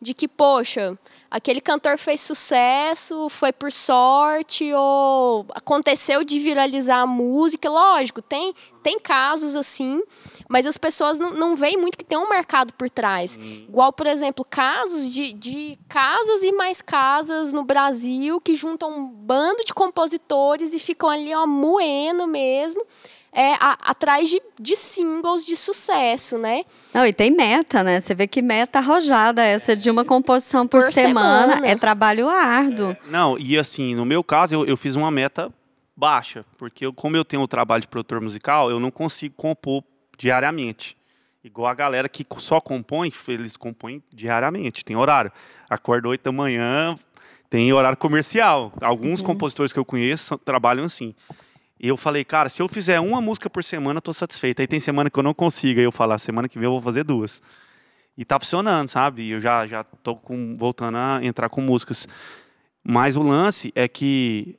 de que, poxa, aquele cantor fez sucesso, foi por sorte, ou aconteceu de viralizar a música. Lógico, tem, tem casos assim, mas as pessoas não, não veem muito que tem um mercado por trás. Igual, por exemplo, casos de, de casas e mais casas no Brasil que juntam um bando de compositores e ficam ali, ó, moendo mesmo. É, a- atrás de, de singles de sucesso, né? Não, e tem meta, né? Você vê que meta arrojada essa de uma composição por, Por semana. semana. É trabalho árduo. Não, e assim, no meu caso, eu, eu fiz uma meta baixa, porque eu, como eu tenho o trabalho de produtor musical, eu não consigo compor diariamente. Igual a galera que só compõe, eles compõem diariamente, tem horário. Acorda 8 da manhã, tem horário comercial. Alguns compositores que eu conheço trabalham assim. E eu falei, cara, se eu fizer uma música por semana, eu tô satisfeito. Aí tem semana que eu não consigo, aí eu falo, "Ah, semana que vem eu vou fazer duas. E tá funcionando, sabe? Eu já, já tô com- voltando a entrar com músicas. Mas o lance é que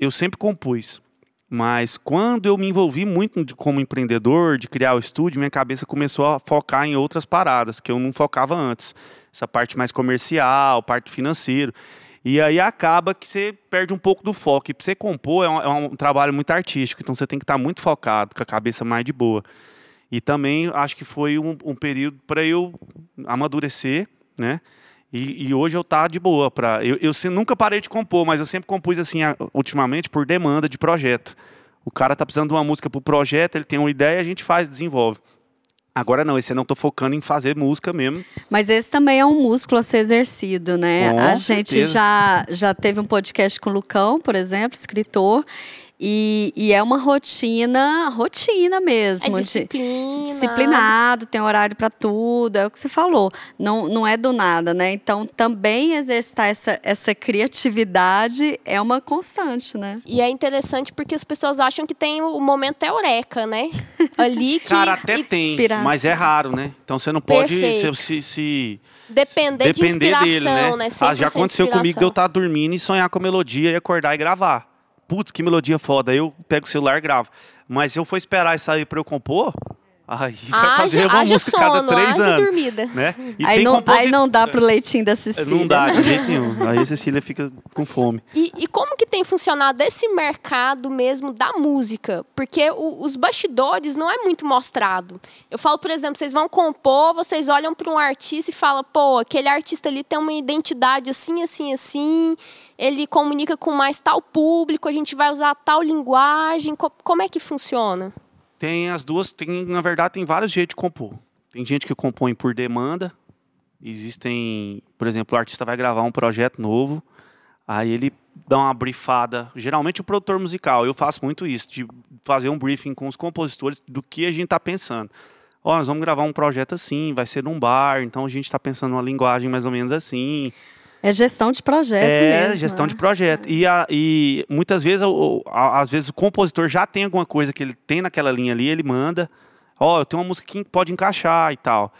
eu sempre compus. Mas quando eu me envolvi muito de- como empreendedor, de criar o estúdio, minha cabeça começou a focar em outras paradas que eu não focava antes. Essa parte mais comercial, parte financeira. E aí acaba que você perde um pouco do foco. E para você compor é um, é um trabalho muito artístico, então você tem que estar muito focado, com a cabeça mais de boa. E também acho que foi um, um período para eu amadurecer, né? E, e hoje eu tá de boa para eu, eu se- nunca parei de compor, mas eu sempre compus assim ultimamente por demanda de projeto. O cara tá precisando de uma música pro projeto, ele tem uma ideia, a gente faz, desenvolve. Agora não, esse eu tô focando em fazer música mesmo. Mas esse também é um músculo a ser exercido, né? Com a gente certeza. já, já teve um podcast com o Lucão, por exemplo, escritor. E, e é uma rotina, rotina mesmo. É disciplina. disciplinado, tem horário para tudo, é o que você falou. Não, não é do nada, né? Então, também exercitar essa, essa criatividade é uma constante, né? E é interessante porque as pessoas acham que tem o momento eureka, né? Ali que Cara, até e tem, inspiração. mas é raro, né? Então você não pode se, Perfeito. se- se depender, de depender inspiração, dele, né? né? Ah, já 100% aconteceu comigo de eu estar dormindo e sonhar com a melodia e acordar e gravar. Putz, que melodia foda. Eu pego o celular e gravo. Mas eu for esperar isso aí pra eu compor, aí vai fazer Haja, uma haja música cada sono, três haja anos. dormida. Né? E Aí tem não, composi- aí não dá pro leitinho da Cecília. Não dá, de jeito nenhum. Aí a Cecília fica com fome. E, e como que tem funcionado esse mercado mesmo da música? Porque o- os bastidores não é muito mostrado. Eu falo, por exemplo, vocês vão compor, vocês olham para um artista e falam, pô, aquele artista ali tem uma identidade assim, assim, assim, ele comunica com mais tal público, a gente vai usar tal linguagem. Co- como é que funciona? Tem as duas, tem, na verdade, tem vários jeitos de compor. Tem gente que compõe por demanda. Existem, por exemplo, o artista vai gravar um projeto novo, aí ele dá uma briefada. Geralmente o produtor musical, eu faço muito isso, de fazer um briefing com os compositores do que a gente está pensando. Ó, nós vamos gravar um projeto assim, vai ser num bar, então a gente está pensando numa linguagem mais ou menos assim. É gestão de projeto É, mesmo. gestão né? de projeto. E, a- e muitas vezes, o- o- a- às vezes, o compositor já tem alguma coisa que ele tem naquela linha ali, ele manda. Ó, eu tenho uma música que pode encaixar e tal.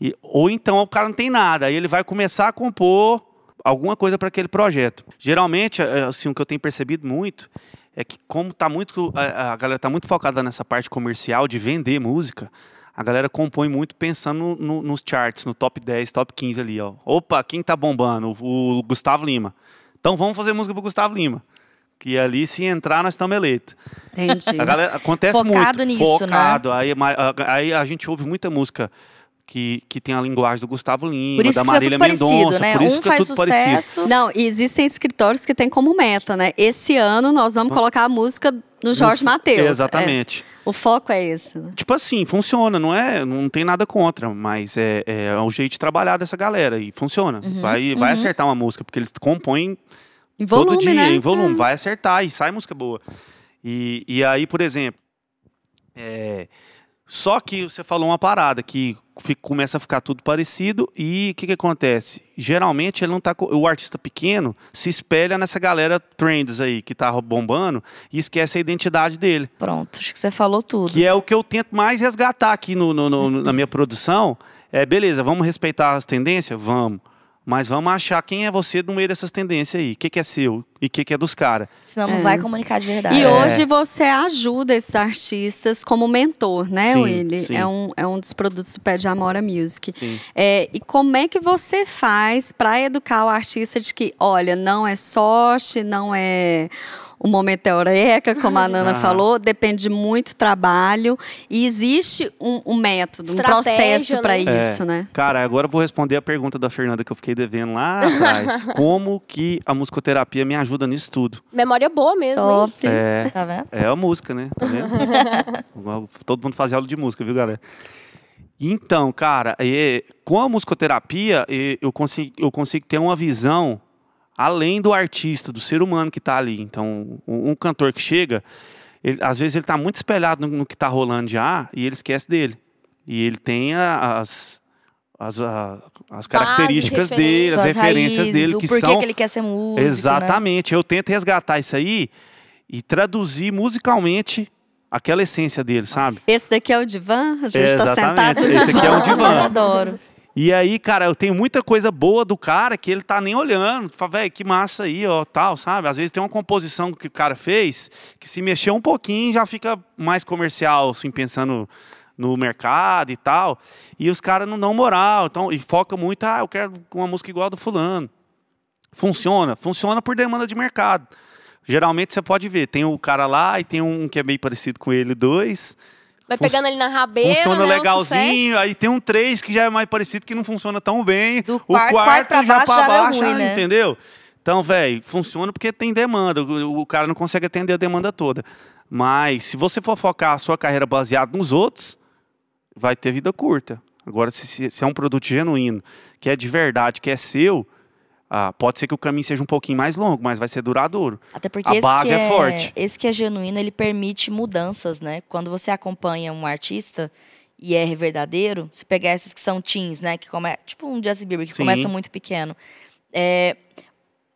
E- ou então o cara não tem nada, aí ele vai começar a compor alguma coisa para aquele projeto. Geralmente, é, assim, o que eu tenho percebido muito é que como tá muito a, a galera tá muito focada nessa parte comercial de vender música, a galera compõe muito pensando no- nos charts, no top 10, top 15 ali, ó. Opa, quem tá bombando? O, o Gustavo Lima. Então vamos fazer música pro Gustavo Lima. Que ali, se entrar, nós estamos eleitos. Entendi. A galera, acontece Focado muito. nisso, né? focado. Aí, ma- a- aí a gente ouve muita música que, que tem a linguagem do Gustavo Lima, Por isso da Marília tudo parecido, Mendonça. né? Por isso um fica faz tudo parecido. sucesso. Não, e existem escritórios que têm como meta, né? Esse ano nós vamos colocar a música do Jorge Mateus. Exatamente. É, o foco é esse. né? Tipo assim, funciona, não é? Não tem nada contra, mas é, é o jeito de trabalhar dessa galera e funciona. Uhum, vai, vai acertar uma música, porque eles compõem Em volume, todo dia, né? em volume, É. vai acertar e sai música boa. E, e aí, por exemplo, é, só que você falou uma parada que fi- começa a ficar tudo parecido e o que, que acontece? Geralmente ele não tá o artista pequeno se espelha nessa galera trends aí que tá bombando e esquece a identidade dele. Pronto, acho que você falou tudo. Que é o que eu tento mais resgatar aqui no, no- no- na minha produção. É, beleza, vamos respeitar as tendências? Vamos. Mas vamos achar quem é você no meio dessas tendências aí. O que, que é seu e o que, que é dos caras. Senão não vai comunicar de verdade. E É. hoje você ajuda esses artistas como mentor, né, Sim, Willy? sim. É um, é um dos produtos do Pé de Amora Music. Sim. É, e como é que você faz para educar o artista de que, olha, não é sorte, não é o momento eureka, como a Nana Aham. falou, depende de muito trabalho e existe um, um método, um processo para né? isso, né? Cara, agora eu vou responder a pergunta da Fernanda que eu fiquei devendo lá atrás. Como que a musicoterapia me ajuda nisso tudo? Memória boa mesmo, hein? Top. É, Tá vendo? é a música, né? Tá vendo? Todo mundo faz aula de música, viu, galera? Então, cara, é, com a musicoterapia, é, eu consigo, eu consigo ter uma visão além do artista, do ser humano que está ali. Então, um, cantor que chega, ele- às vezes ele está muito espelhado no, no que está rolando já e ele esquece dele. E ele tem as, as, as características dele, as referências raízes, dele, o que porquê são que ele quer ser músico, né? Exatamente. Eu tento resgatar isso aí e traduzir musicalmente aquela essência dele, sabe? Esse daqui é o divã, a gente está Exatamente. sentado no Esse divã. aqui é Eu divã. adoro. E aí, cara, eu tenho muita coisa boa do cara que ele tá nem olhando. Fala, velho, que massa aí, ó, tal, sabe? Às vezes tem uma composição que o cara fez que se mexer um pouquinho já fica mais comercial, assim, pensando no mercado e tal. E os caras não dão moral, então, e foca muito, ah, eu quero uma música igual a do fulano. Funciona, funciona por demanda de mercado. Geralmente você pode ver, tem o cara lá e tem um que é meio parecido com ele, dois. Vai Fun- pegando ali na rabeira, Funciona né, um legalzinho, aí tem um 3 que já é mais parecido que não funciona tão bem. Do o quarto- quarto, já deu baixo, ruim, né? entendeu? Então, velho, funciona porque tem demanda. O, o cara não consegue atender a demanda toda. Mas se você for focar a sua carreira baseada nos outros, vai ter vida curta. Agora, se- se é um produto genuíno, que é de verdade, que é seu, Ah, pode ser que o caminho seja um pouquinho mais longo, mas vai ser duradouro. Até porque A esse base que é forte. Esse que é genuíno, ele permite mudanças, né? Quando você acompanha um artista e é verdadeiro, se pegar esses que são teens, né? Que come... Tipo um Justin Bieber, que Sim. começa muito pequeno. É,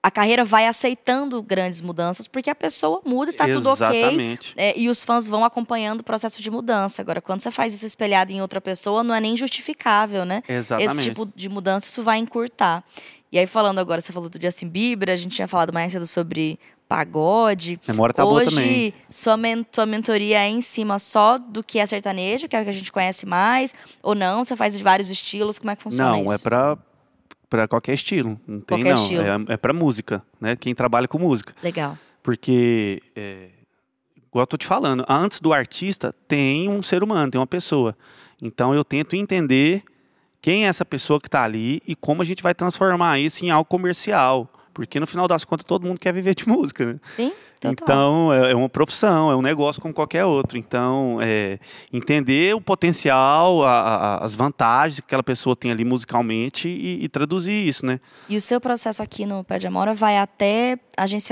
A carreira vai aceitando grandes mudanças, porque a pessoa muda e tá tudo ok. Exatamente. É, e os fãs vão acompanhando o processo de mudança. Agora, quando você faz isso espelhado em outra pessoa, não é nem justificável, né? Exatamente. Esse tipo de mudança, isso vai encurtar. E aí, falando agora, você falou do Justin Bieber, a gente tinha falado mais cedo sobre pagode. Memória tá boa Hoje, também. Sua, men sua mentoria é em cima só do que é sertanejo, que é o que a gente conhece mais, ou não? Você faz de vários estilos? Como é que funciona Não, isso? é pra, pra qualquer estilo. Não tem, Qualquer não. estilo. É, é pra música, né? Quem trabalha com música. Legal. Porque, é, igual eu tô te falando, antes do artista tem um ser humano, tem uma pessoa. Então eu tento entender quem é essa pessoa que está ali e como a gente vai transformar isso em algo comercial. Porque no final das contas todo mundo quer viver de música, né? Sim? Total. Então, é é uma profissão, é um negócio como qualquer outro. Então, é, entender o potencial, a- a- as vantagens que aquela pessoa tem ali musicalmente e, e traduzir isso, né? E o seu processo aqui no Pé de Amora vai até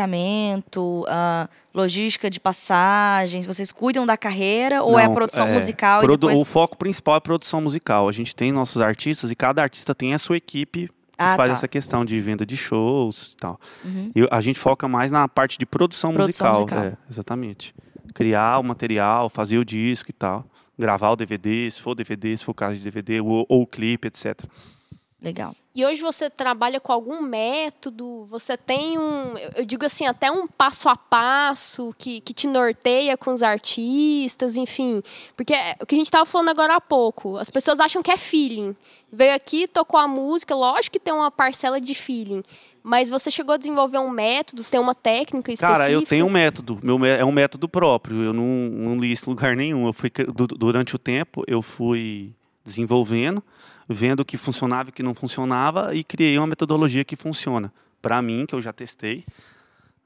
agenciamento, ah, logística de passagens? Vocês cuidam da carreira ou é Não, produção é, musical produ- e depois... O foco principal é produção musical. A gente tem nossos artistas e cada artista tem a sua equipe Ah, faz tá. essa questão de venda de shows e tal. Uhum. E a gente foca mais na parte de produção, Produção musical. musical. é, exatamente. Criar o material, fazer o disco e tal. Gravar o DVD, se for DVD, se for caso de DVD, ou, ou o clipe, etc. Legal. E hoje você trabalha com algum método? Você tem um, eu digo assim, até um passo a passo que, que te norteia com os artistas, enfim. Porque é o que a gente estava falando agora há pouco, as pessoas acham que é feeling. Veio aqui, tocou a música, lógico que tem uma parcela de feeling. Mas você chegou a desenvolver um método, tem uma técnica específica? Cara, eu tenho um método. Meu, é um método próprio. Eu não, não li isso em lugar nenhum. Eu fui, durante o tempo, eu fui desenvolvendo, vendo o que funcionava e o que não funcionava e criei uma metodologia que funciona. Para mim, que eu já testei,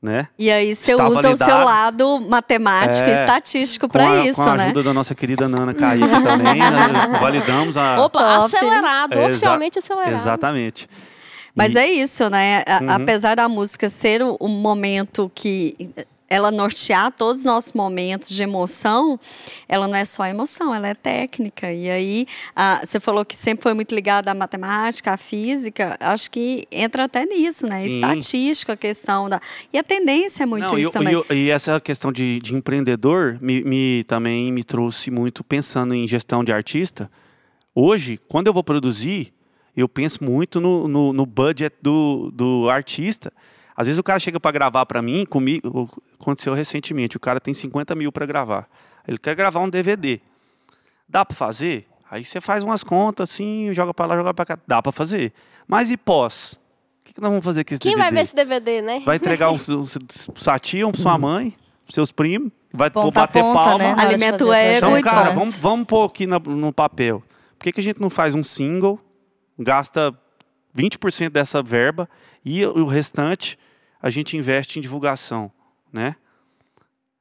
né? E aí você Está usa o seu validado. lado matemático e É, estatístico Com para isso, com a né? ajuda da nossa querida Nana Kaique também, né? validamos a... Opa, Top. acelerado, É, oficialmente acelerado. Exatamente. Mas E- é isso, né? A- Uhum. Apesar da música ser o, o momento que ela nortear todos os nossos momentos de emoção, ela não é só emoção, ela é técnica. E aí, ah, você falou que sempre foi muito ligada à matemática, à física, acho que entra até nisso, né? Sim. Estatística, a questão da. E a tendência é muito Não, isso eu- também. e eu- e essa questão de, de empreendedor me, me- também me trouxe muito pensando em gestão de artista. Hoje, quando eu vou produzir, eu penso muito no, no, no budget do, do artista. Às vezes o cara chega para gravar para mim, comigo, aconteceu recentemente, o cara tem 50 mil para gravar. Ele quer gravar um DVD. Dá para fazer? Aí você faz umas contas assim, joga para lá, joga para cá. Dá para fazer. Mas e pós? O que, que nós vamos fazer com esse Quem DVD? vai ver esse DVD, né? Você vai entregar um, um, sua tia, um, sua mãe, seus primos, vai Ponta bater ponta, palma. né? Alimenta o ego projeto. Então, cara, vamos, vamos pôr aqui na- no papel. Por que, que a gente não faz um single, gasta 20% dessa verba e o restante a gente investe em divulgação, né?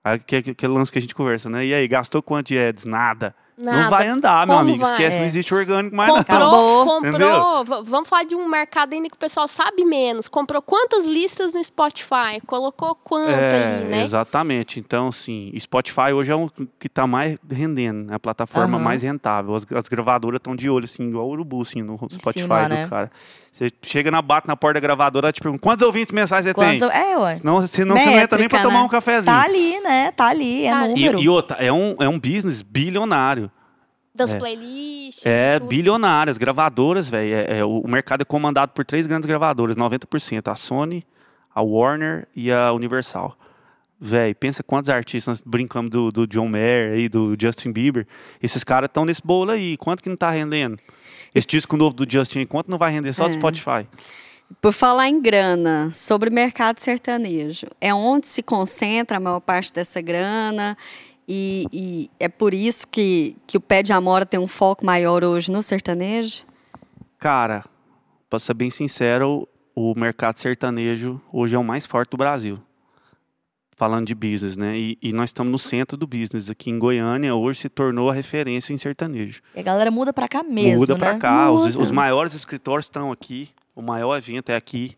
Aquele lance que a gente conversa, né? E aí, gastou quanto de ads? Nada. Não Nada. vai andar, meu Como amigo. vai? Esquece, É. não existe orgânico mais não. Comprou, Acabou. comprou. v- Vamos falar de um mercado ainda que o pessoal sabe menos. Comprou quantas listas no Spotify? Colocou quanto ali, né? É, Exatamente. Então, assim, Spotify hoje é um que está mais rendendo, né? a plataforma Aham. mais rentável. As, as gravadoras estão de olho, assim, igual o urubu, assim, no Spotify cima, do né? cara. Você chega na bate na porta da gravadora, ela te pergunta, quantos ouvintes mensais você Quantos tem? É, ué. Senão, senão você não entra nem para Métrica, tomar né? um cafezinho. Tá ali, né? Tá ali, é Tá número. E, e outra, é um, é um business bilionário. Das É. playlists. É e tudo. bilionário. As gravadoras, velho. É, é, o, o mercado é comandado por três grandes gravadoras, 90%. A Sony, a Warner e a Universal. Velho, pensa quantos artistas nós brincamos do, do John Mayer aí, do Justin Bieber. Esses caras estão nesse bolo aí. Quanto que não tá rendendo? Esse disco novo do Justin, quanto não vai render só do É. Spotify? Por falar em grana, sobre o mercado sertanejo, é onde se concentra a maior parte dessa grana e, e é por isso que, que o Pé de Amora tem um foco maior hoje no sertanejo? Cara, pra ser bem sincero, o mercado sertanejo hoje é o mais forte do Brasil. Falando de business, né? E, e nós estamos no centro do business. Aqui em Goiânia, hoje se tornou a referência em sertanejo. E a galera muda pra cá mesmo, Muda né? pra cá. Os, Muda. os maiores escritórios estão aqui. O maior evento é aqui.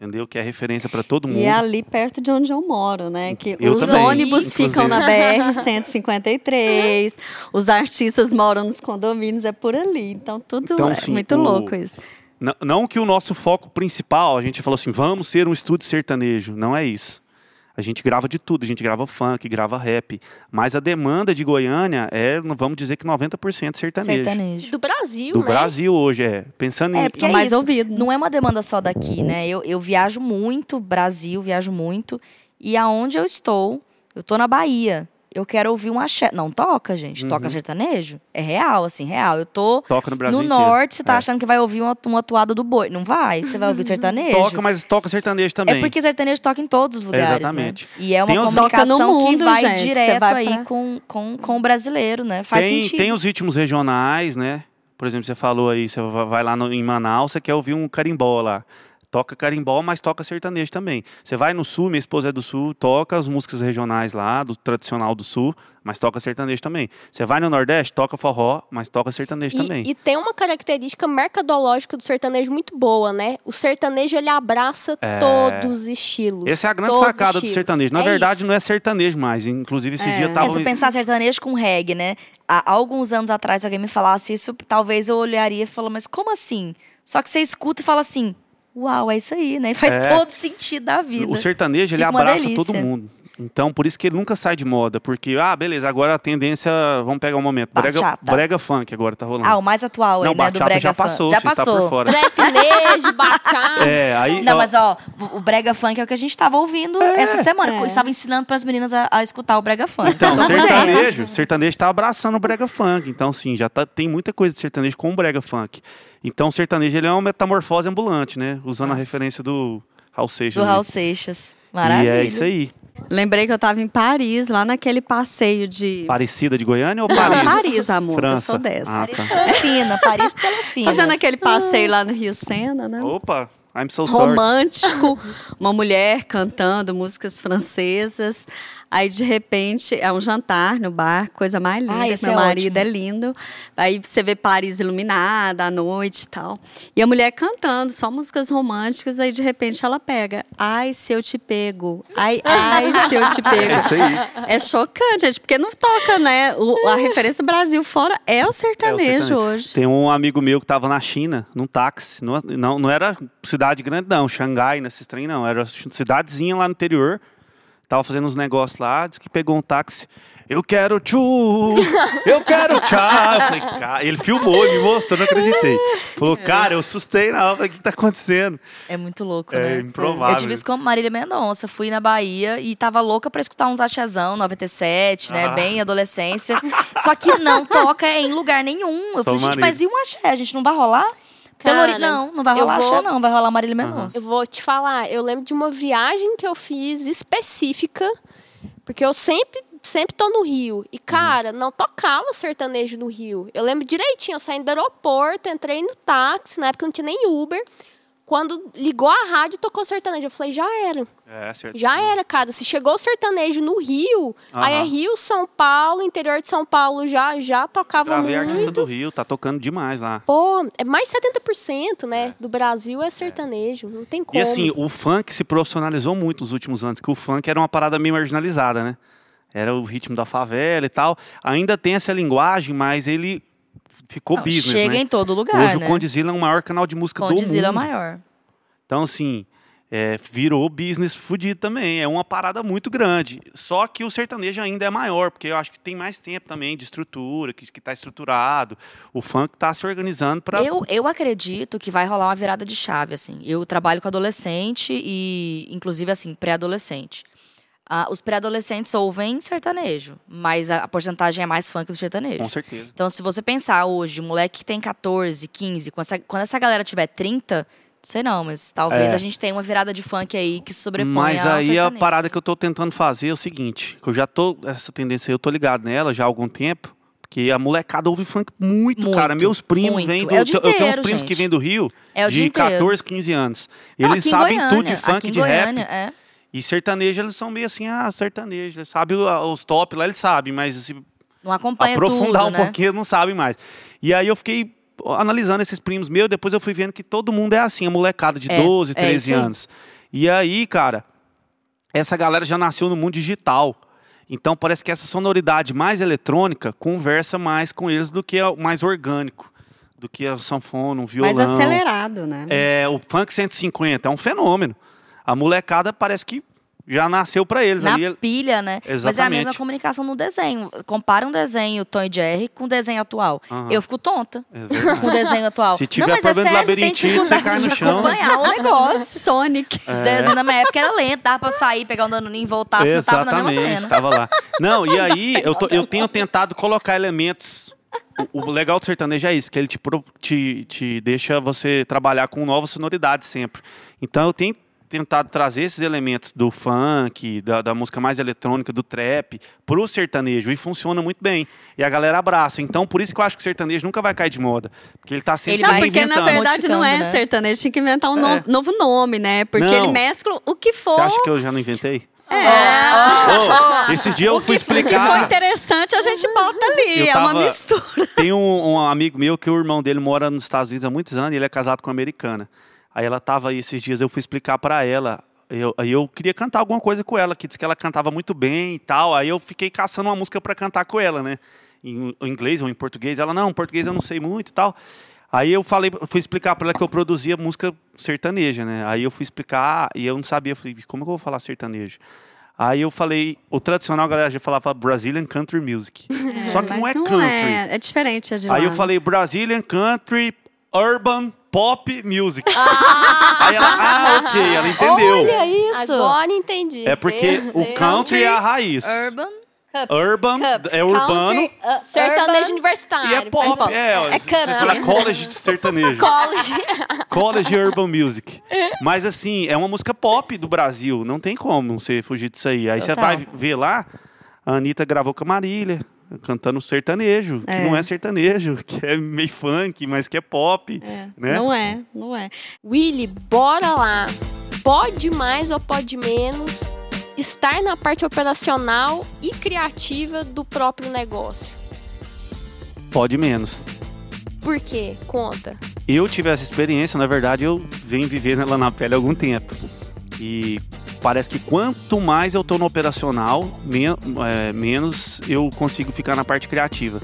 Entendeu? Que é referência para todo mundo. E é ali perto de onde eu moro, né? Que Eu os também, ônibus inclusive. ficam na BR 153, os artistas moram nos condomínios, é por ali. Então tudo Então, é assim, muito o- louco isso. Não, não que o nosso foco principal, a gente falou assim, vamos ser um estúdio sertanejo. Não é isso. A gente grava de tudo, a gente grava funk, grava rap. Mas a demanda de Goiânia é, vamos dizer que 90% sertanejo. Sertanejo. Do Brasil, Do né? Brasil hoje, é. Pensando em. É, porque é mais isso. ouvido. Não é uma demanda só daqui, né? Eu, eu viajo muito, Brasil, viajo muito. E aonde eu estou, eu tô na Bahia. Eu quero ouvir um axé. Não toca, gente. Toca Uhum. sertanejo? É real, assim, real. Eu tô Toca no Brasil no inteiro. norte, você tá É. achando que vai ouvir uma, uma atuada do boi. Não vai, você vai ouvir sertanejo. Toca, mas toca sertanejo também. É porque sertanejo toca em todos os lugares, Exatamente. né? E é uma Tem os- comunicação Toca mundo, que vai gente, direto vai aí pra- com, com, com o brasileiro, né? Faz tem, sentido. tem os ritmos regionais, né? Por exemplo, você falou aí, você va- vai lá no- em Manaus, você quer ouvir um carimbó lá. Toca carimbó, mas toca sertanejo também. Você vai no sul, minha esposa é do sul, toca as músicas regionais lá, do tradicional do sul, mas toca sertanejo também. Você vai no Nordeste, toca forró, mas toca sertanejo também. E, e tem uma característica mercadológica do sertanejo muito boa, né? O sertanejo ele abraça todos os estilos. Essa é a grande sacada do sertanejo. Na É verdade, isso. não é sertanejo mais. Inclusive, esse É. dia É, É, tava. se pensar sertanejo com reggae, né? Há alguns anos atrás, se alguém me falasse isso, talvez eu olharia e falaria, mas como assim? Só que você escuta e fala assim, uau, é isso aí, né? Faz É. todo sentido da vida. O sertanejo, ele Fica uma abraça delícia. todo mundo. Então, por isso que ele nunca sai de moda. Porque, ah, beleza, agora a tendência. Vamos pegar um momento. Brega, brega funk agora tá rolando. Ah, o mais atual não, aí, né? Do Brega já passou, Já você está por passou. fora. Bachata. É, aí. Não, ó, mas ó, o Brega Funk é o que a gente tava ouvindo essa semana. É. Eu estava ensinando para as meninas a, a escutar o Brega Funk. Então, sertanejo, sertanejo tá abraçando o brega funk. Então, sim, já tá, tem muita coisa de sertanejo com o brega funk. Então, o sertanejo ele é uma metamorfose ambulante, né? Usando a Nossa. referência do Raul Seixas. Do. Raul Seixas. E Maravilha. é isso aí. Lembrei que eu tava em Paris, lá naquele passeio de. Parecida de Goiânia ou Não, Paris? Paris, amor, eu França. sou dessa. Ah, Paris tá. pela fina, Paris pela fina. Fazendo aquele passeio lá no Rio Sena, né? Opa, I'm so sorry. romântico, uma mulher cantando músicas francesas. Aí, de repente, é um jantar no bar, coisa mais linda. Ah, Meu é marido ótimo. é lindo. Aí você vê Paris iluminada à noite e tal. E a mulher cantando, só músicas românticas. Aí, de repente, ela pega. Ai, se eu te pego. Ai, ai, se eu te É pego. isso aí. É chocante, gente, porque não toca, né? O- a referência do Brasil fora é o É o sertanejo sertanejo. hoje. Tem um amigo meu que tava na China, num táxi. Não, não, não era cidade grande, não. Xangai, nesses trem, não. Era cidadezinha lá no interior. Tava fazendo uns negócios lá, disse que pegou um táxi. Eu quero tchu, eu quero tchá. Eu falei, cara, ele filmou, ele me mostrou, não acreditei. Falou, cara, eu assustei na hora, o que tá acontecendo? É muito louco, É né? improvável. Eu tive isso com Marília Mendonça. Fui na Bahia e tava louca pra escutar uns achazão, 97, né? Ah. Bem adolescência. Só que não toca em lugar nenhum. Eu falei, gente, mas e um axé? A gente não vai rolar? Cara, ori- não, não vai rolar vou- axé, não. Vai rolar Marília Mendonça. Eu vou te falar, eu lembro de uma viagem que eu fiz específica, porque eu sempre, sempre tô no Rio. E, cara, não tocava sertanejo no Rio. Eu lembro direitinho, eu saindo do aeroporto, entrei no táxi, na época não tinha nem Uber. Quando ligou a rádio, tocou sertanejo. Eu falei, já era. É. Já era, cara. Se chegou o sertanejo no Rio, aí é. Rio, São Paulo, interior de São Paulo já, já tocava Gravei muito. artista do Rio, tá tocando demais lá. Pô, é mais 70%, né, do Brasil é sertanejo. Não tem como. E assim, o funk se profissionalizou muito nos últimos anos, que o funk era uma parada meio marginalizada, né? Era o ritmo da favela e tal. Ainda tem essa linguagem, mas ele ficou Não, business, chega né? em todo lugar, Hoje né? o Condzilla é o maior canal de música do é mundo. maior. Então, assim, é, virou business fudido também. É uma parada muito grande. Só que o sertanejo ainda é maior, porque eu acho que tem mais tempo também de estrutura, que está estruturado. O funk está se organizando para. Eu, eu acredito que vai rolar uma virada de chave, assim. Eu trabalho com adolescente e, inclusive, assim, pré-adolescente. Ah, os pré-adolescentes ouvem sertanejo, mas a, a porcentagem é mais funk do sertanejo. Com certeza. Então, se você pensar hoje, moleque que tem 14, 15, quando essa, quando essa galera tiver 30, não sei não, mas talvez É. a gente tenha uma virada de funk aí que sobrepõe Mas aí a parada que eu tô tentando fazer é o seguinte, que eu já tô, essa tendência aí, eu tô ligado nela já há algum tempo, porque a molecada ouve funk muito, Muito, cara. Meus primos vêm do... É o dia eu tenho uns inteiro, primos gente. que vêm do Rio, É de dia inteiro. 14, 15 anos. Eles sabem Goiânia, tudo de funk, de Goiânia, rap. É. E sertanejo, eles são meio assim, ah, sertanejo. Eles sabem o- os top lá, eles sabem, mas se Não acompanha aprofundar tudo, um né? pouquinho, eles não sabem mais. E aí eu fiquei analisando esses primos meus, depois eu fui vendo que todo mundo é assim, a molecada de É, 12, é 13 isso aí. anos. E aí, cara, essa galera já nasceu no mundo digital. Então parece que essa sonoridade mais eletrônica conversa mais com eles do que o mais orgânico, do que a sanfona, um violão. Mais acelerado, né? É, o funk 150 é um fenômeno. A molecada parece que já nasceu pra eles Na ali. pilha, né? Mas é a Exatamente. mesma comunicação no desenho. Compara um desenho Tom e Jerry com o desenho atual. Aham. Eu fico tonta É com o desenho atual. Se tiver não, mas é problema de sério, você tem labirintite, você cai no chão. acompanhar o negócio. Sonic. Os desenhos na minha época era lento, dava pra sair, pegar um danoninho e voltar, se não tava na mesma Exatamente, cena. tava lá. Não, e aí eu, tô- eu tenho tentado colocar elementos. O, o legal do sertanejo é isso, que ele te, pro- te, te deixa você trabalhar com novas sonoridades sempre. Então eu tenho tentado trazer esses elementos do funk, da, da música mais eletrônica, do trap, pro sertanejo. E funciona muito bem. E a galera abraça. Então, por isso que eu acho que o sertanejo nunca vai cair de moda. Porque ele tá sempre Ele Não, vai porque na verdade não é né? sertanejo, tinha que inventar um no- É. novo nome, né? Porque Não. ele mescla o que for. Você acha que eu já não inventei? É. Ô, esses dias eu fui O que explicar. interessante, a gente bota ali. Eu é uma tava- mistura. Tem um, um amigo meu que o irmão dele mora nos Estados Unidos há muitos anos e ele é casado com uma americana. Aí ela tava aí esses dias, eu fui explicar pra ela. Eu, aí eu queria cantar alguma coisa com ela, que disse que ela cantava muito bem e tal. Aí eu fiquei caçando uma música pra cantar com ela, né? Em, em inglês ou em português. Ela, não, em português eu não sei muito e tal. Aí eu falei, fui explicar pra ela que eu produzia música sertaneja, né? Aí eu fui explicar e eu não sabia, falei, como é que eu vou falar sertanejo? Aí eu falei, o tradicional a galera já falava Brazilian Country Music. Só que não é country. É, é diferente a de Aí lá. eu falei Brazilian Country Urban Pop Music. Aí ela, ah, ok, ela entendeu. Olha isso. Agora entendi. É porque o country é a raiz. Urban. Urban é urbano Country, uh, Sertanejo urban. universitário. e é pop. pop. É, É você fala college sertanejo. College. College Urban Music. Mas assim, é uma música pop do Brasil. Não tem como você fugir disso aí. Aí você Total. vai ver lá, a Anitta gravou com a Marília. Cantando sertanejo, que É. não é sertanejo, que é meio funk, mas que é pop. né? Não é, não é. Willy, bora lá. Pode mais ou pode menos estar na parte operacional e criativa do próprio negócio. Pode menos. Por quê? Conta. Eu tive essa experiência, na verdade, eu venho vivendo ela na pele há algum tempo. E parece que quanto mais eu tô no operacional, men- é, menos eu consigo ficar na parte criativa.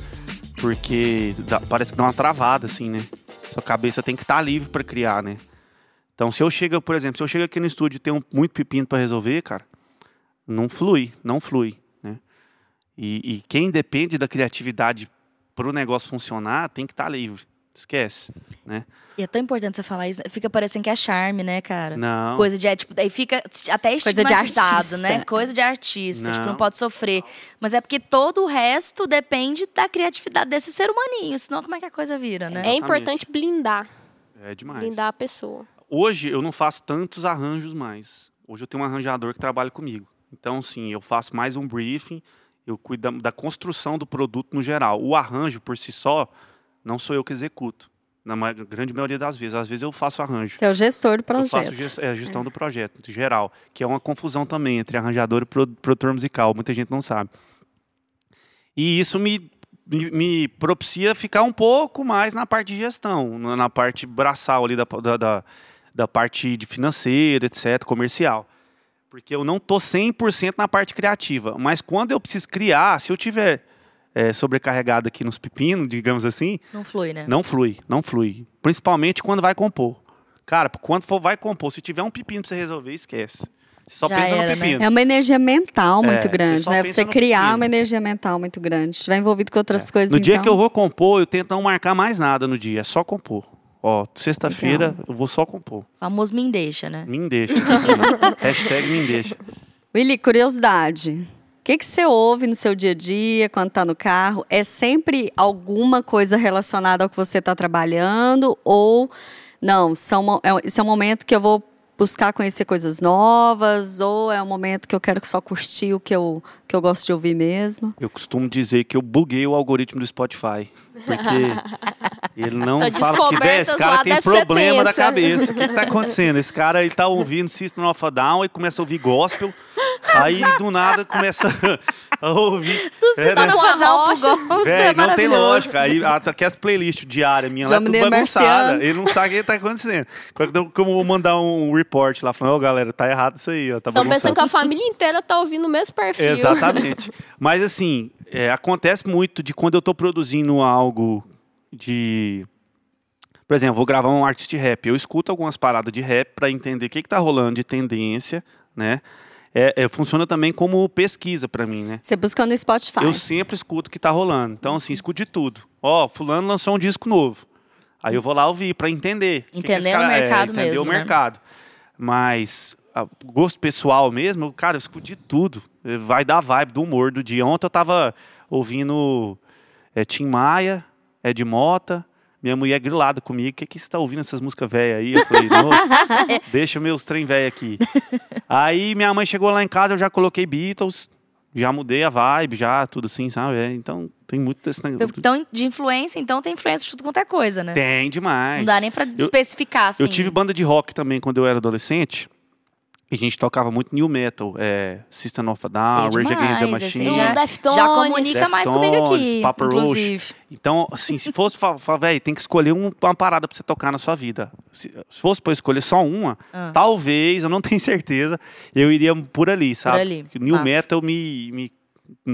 Porque dá- parece que dá uma travada, assim, né? Sua cabeça tem que estar livre para criar, né? Então, se eu chego, por exemplo, se eu chego aqui no estúdio e tenho muito pepino para resolver, cara, não flui, não flui, né? E, e quem depende da criatividade para o negócio funcionar tem que estar livre. Esquece, né? E é tão importante você falar isso. né? Fica parecendo que é charme, né, cara? Não. Coisa de, é, tipo, daí fica até de estigmatizado, né? Coisa de artista, tipo, Não. não pode sofrer. Mas é porque todo o resto depende da criatividade desse ser humaninho, senão como é que a coisa vira, né? É Exatamente. importante blindar. É demais. Blindar a pessoa. Hoje eu não faço tantos arranjos mais. Hoje eu tenho um arranjador que trabalha comigo. Então, sim, eu faço mais um briefing, eu cuido da, da construção do produto no geral. O arranjo por si só, não sou eu que executo. Na grande maioria das vezes. Às vezes eu faço arranjo. Você é o gestor do Eu faço projeto. gest- é, a gestão do projeto, em geral. Que é uma confusão também entre arranjador e pro- produtor musical. Muita gente não sabe. E isso me, me, me propicia ficar um pouco mais na parte de gestão, na, na parte braçal ali da, da, da, da parte de financeira, etc., comercial. Porque eu não tô 100% na parte criativa. Mas quando eu preciso criar, se eu tiver é, sobrecarregado aqui nos pepinos, digamos assim, Não flui, né? não flui, não flui. Principalmente quando vai compor. Cara, quando for vai compor, se tiver um pepino pra você resolver, esquece. Você só Já pensa era, no né? pepino. É uma energia mental É, muito você grande, né? Você no criar pepino. uma energia mental muito grande. Se estiver envolvido com outras coisas, No dia então... que eu vou compor, eu tento não marcar mais nada no dia, é só compor. Ó, sexta-feira Então. eu vou só compor. Famoso me deixa, né? Me deixa. Hashtag me deixa. Willy, curiosidade. O que, que você ouve no seu dia a dia, quando está no carro? É sempre alguma coisa relacionada ao que você está trabalhando? Ou não, são, é, esse é um momento que eu vou buscar conhecer coisas novas? Ou é um momento que eu quero só curtir o que eu, que eu gosto de ouvir mesmo? Eu costumo dizer que eu buguei o algoritmo do Spotify. Porque ele não fala que "Véi, esse cara tem problema da tensa." cabeça. O que, que tá acontecendo? Esse cara ele tá ouvindo System of a Down e começa a ouvir gospel. Aí do nada começa. a ouvir. Você É, tá né? Véi, é não tem lógica. Aí aquelas playlists diárias minhas lá, Já me tudo bagunçada. marciano. Ele não sabe o que tá acontecendo. Quando eu vou mandar um report lá, falando, ô galera, tá errado isso aí, ó, tá Estão pensando que a família inteira tá ouvindo o mesmo perfil. Exatamente. Mas assim, é, acontece muito de quando eu tô produzindo algo de. Por exemplo, vou gravar um artista de rap. Eu escuto algumas paradas de rap para entender o que, que tá rolando de tendência, né? É, é, funciona também como pesquisa para mim, né? Você buscando no Spotify. Eu sempre escuto o que tá rolando. Então, assim, escuto de tudo. Ó, fulano lançou um disco novo. Aí eu vou lá ouvir para entender. o que o cara- mercado entender mesmo, o né? mercado. Mas a- gosto pessoal mesmo, cara, eu escuto de tudo. Eh, Vai dar vibe do humor do dia. Ontem eu tava ouvindo é, Tim Maia, Ed Mota. Minha mulher grilada comigo, o que, que você tá ouvindo essas músicas velhas aí? Eu falei, nossa, deixa meus trem velho aqui. Aí minha mãe chegou lá em casa, eu já coloquei Beatles, já mudei a vibe, já, tudo assim, sabe? É, então tem muito desse negócio. Então, de influência, então tem influência de tudo quanto é coisa, né? Tem demais. Não dá nem pra especificar, assim. Eu tive banda de rock também quando eu era adolescente. E a gente tocava muito new metal. É, System of a Down, Rage Against the demais, Machine. assim, já, Deftones. já comunica mais comigo aqui, Deftones, Papa inclusive. Então, assim, se fosse falar, velho, tem que escolher um- uma parada pra você tocar na sua vida. Se, se fosse pra eu escolher só uma, Ah. talvez, eu não tenho certeza, eu iria por ali, sabe? ali, Porque o New massa. metal me, me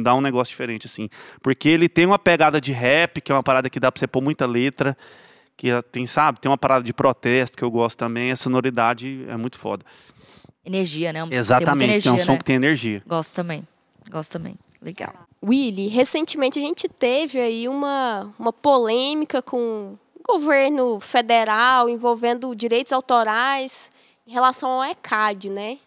dá um negócio diferente, assim. Porque ele tem uma pegada de rap, que é uma parada que dá pra você pôr muita letra. Que tem, sabe, tem uma parada de protesto que eu gosto também. A sonoridade é muito foda. Energia, né? Uma Exatamente, Tem muita é um energia, som né? que tem energia. Gosto também. Gosto também. Legal. Willy, recentemente a gente teve aí uma, uma polêmica com o governo federal envolvendo direitos autorais em relação ao ECAD, né?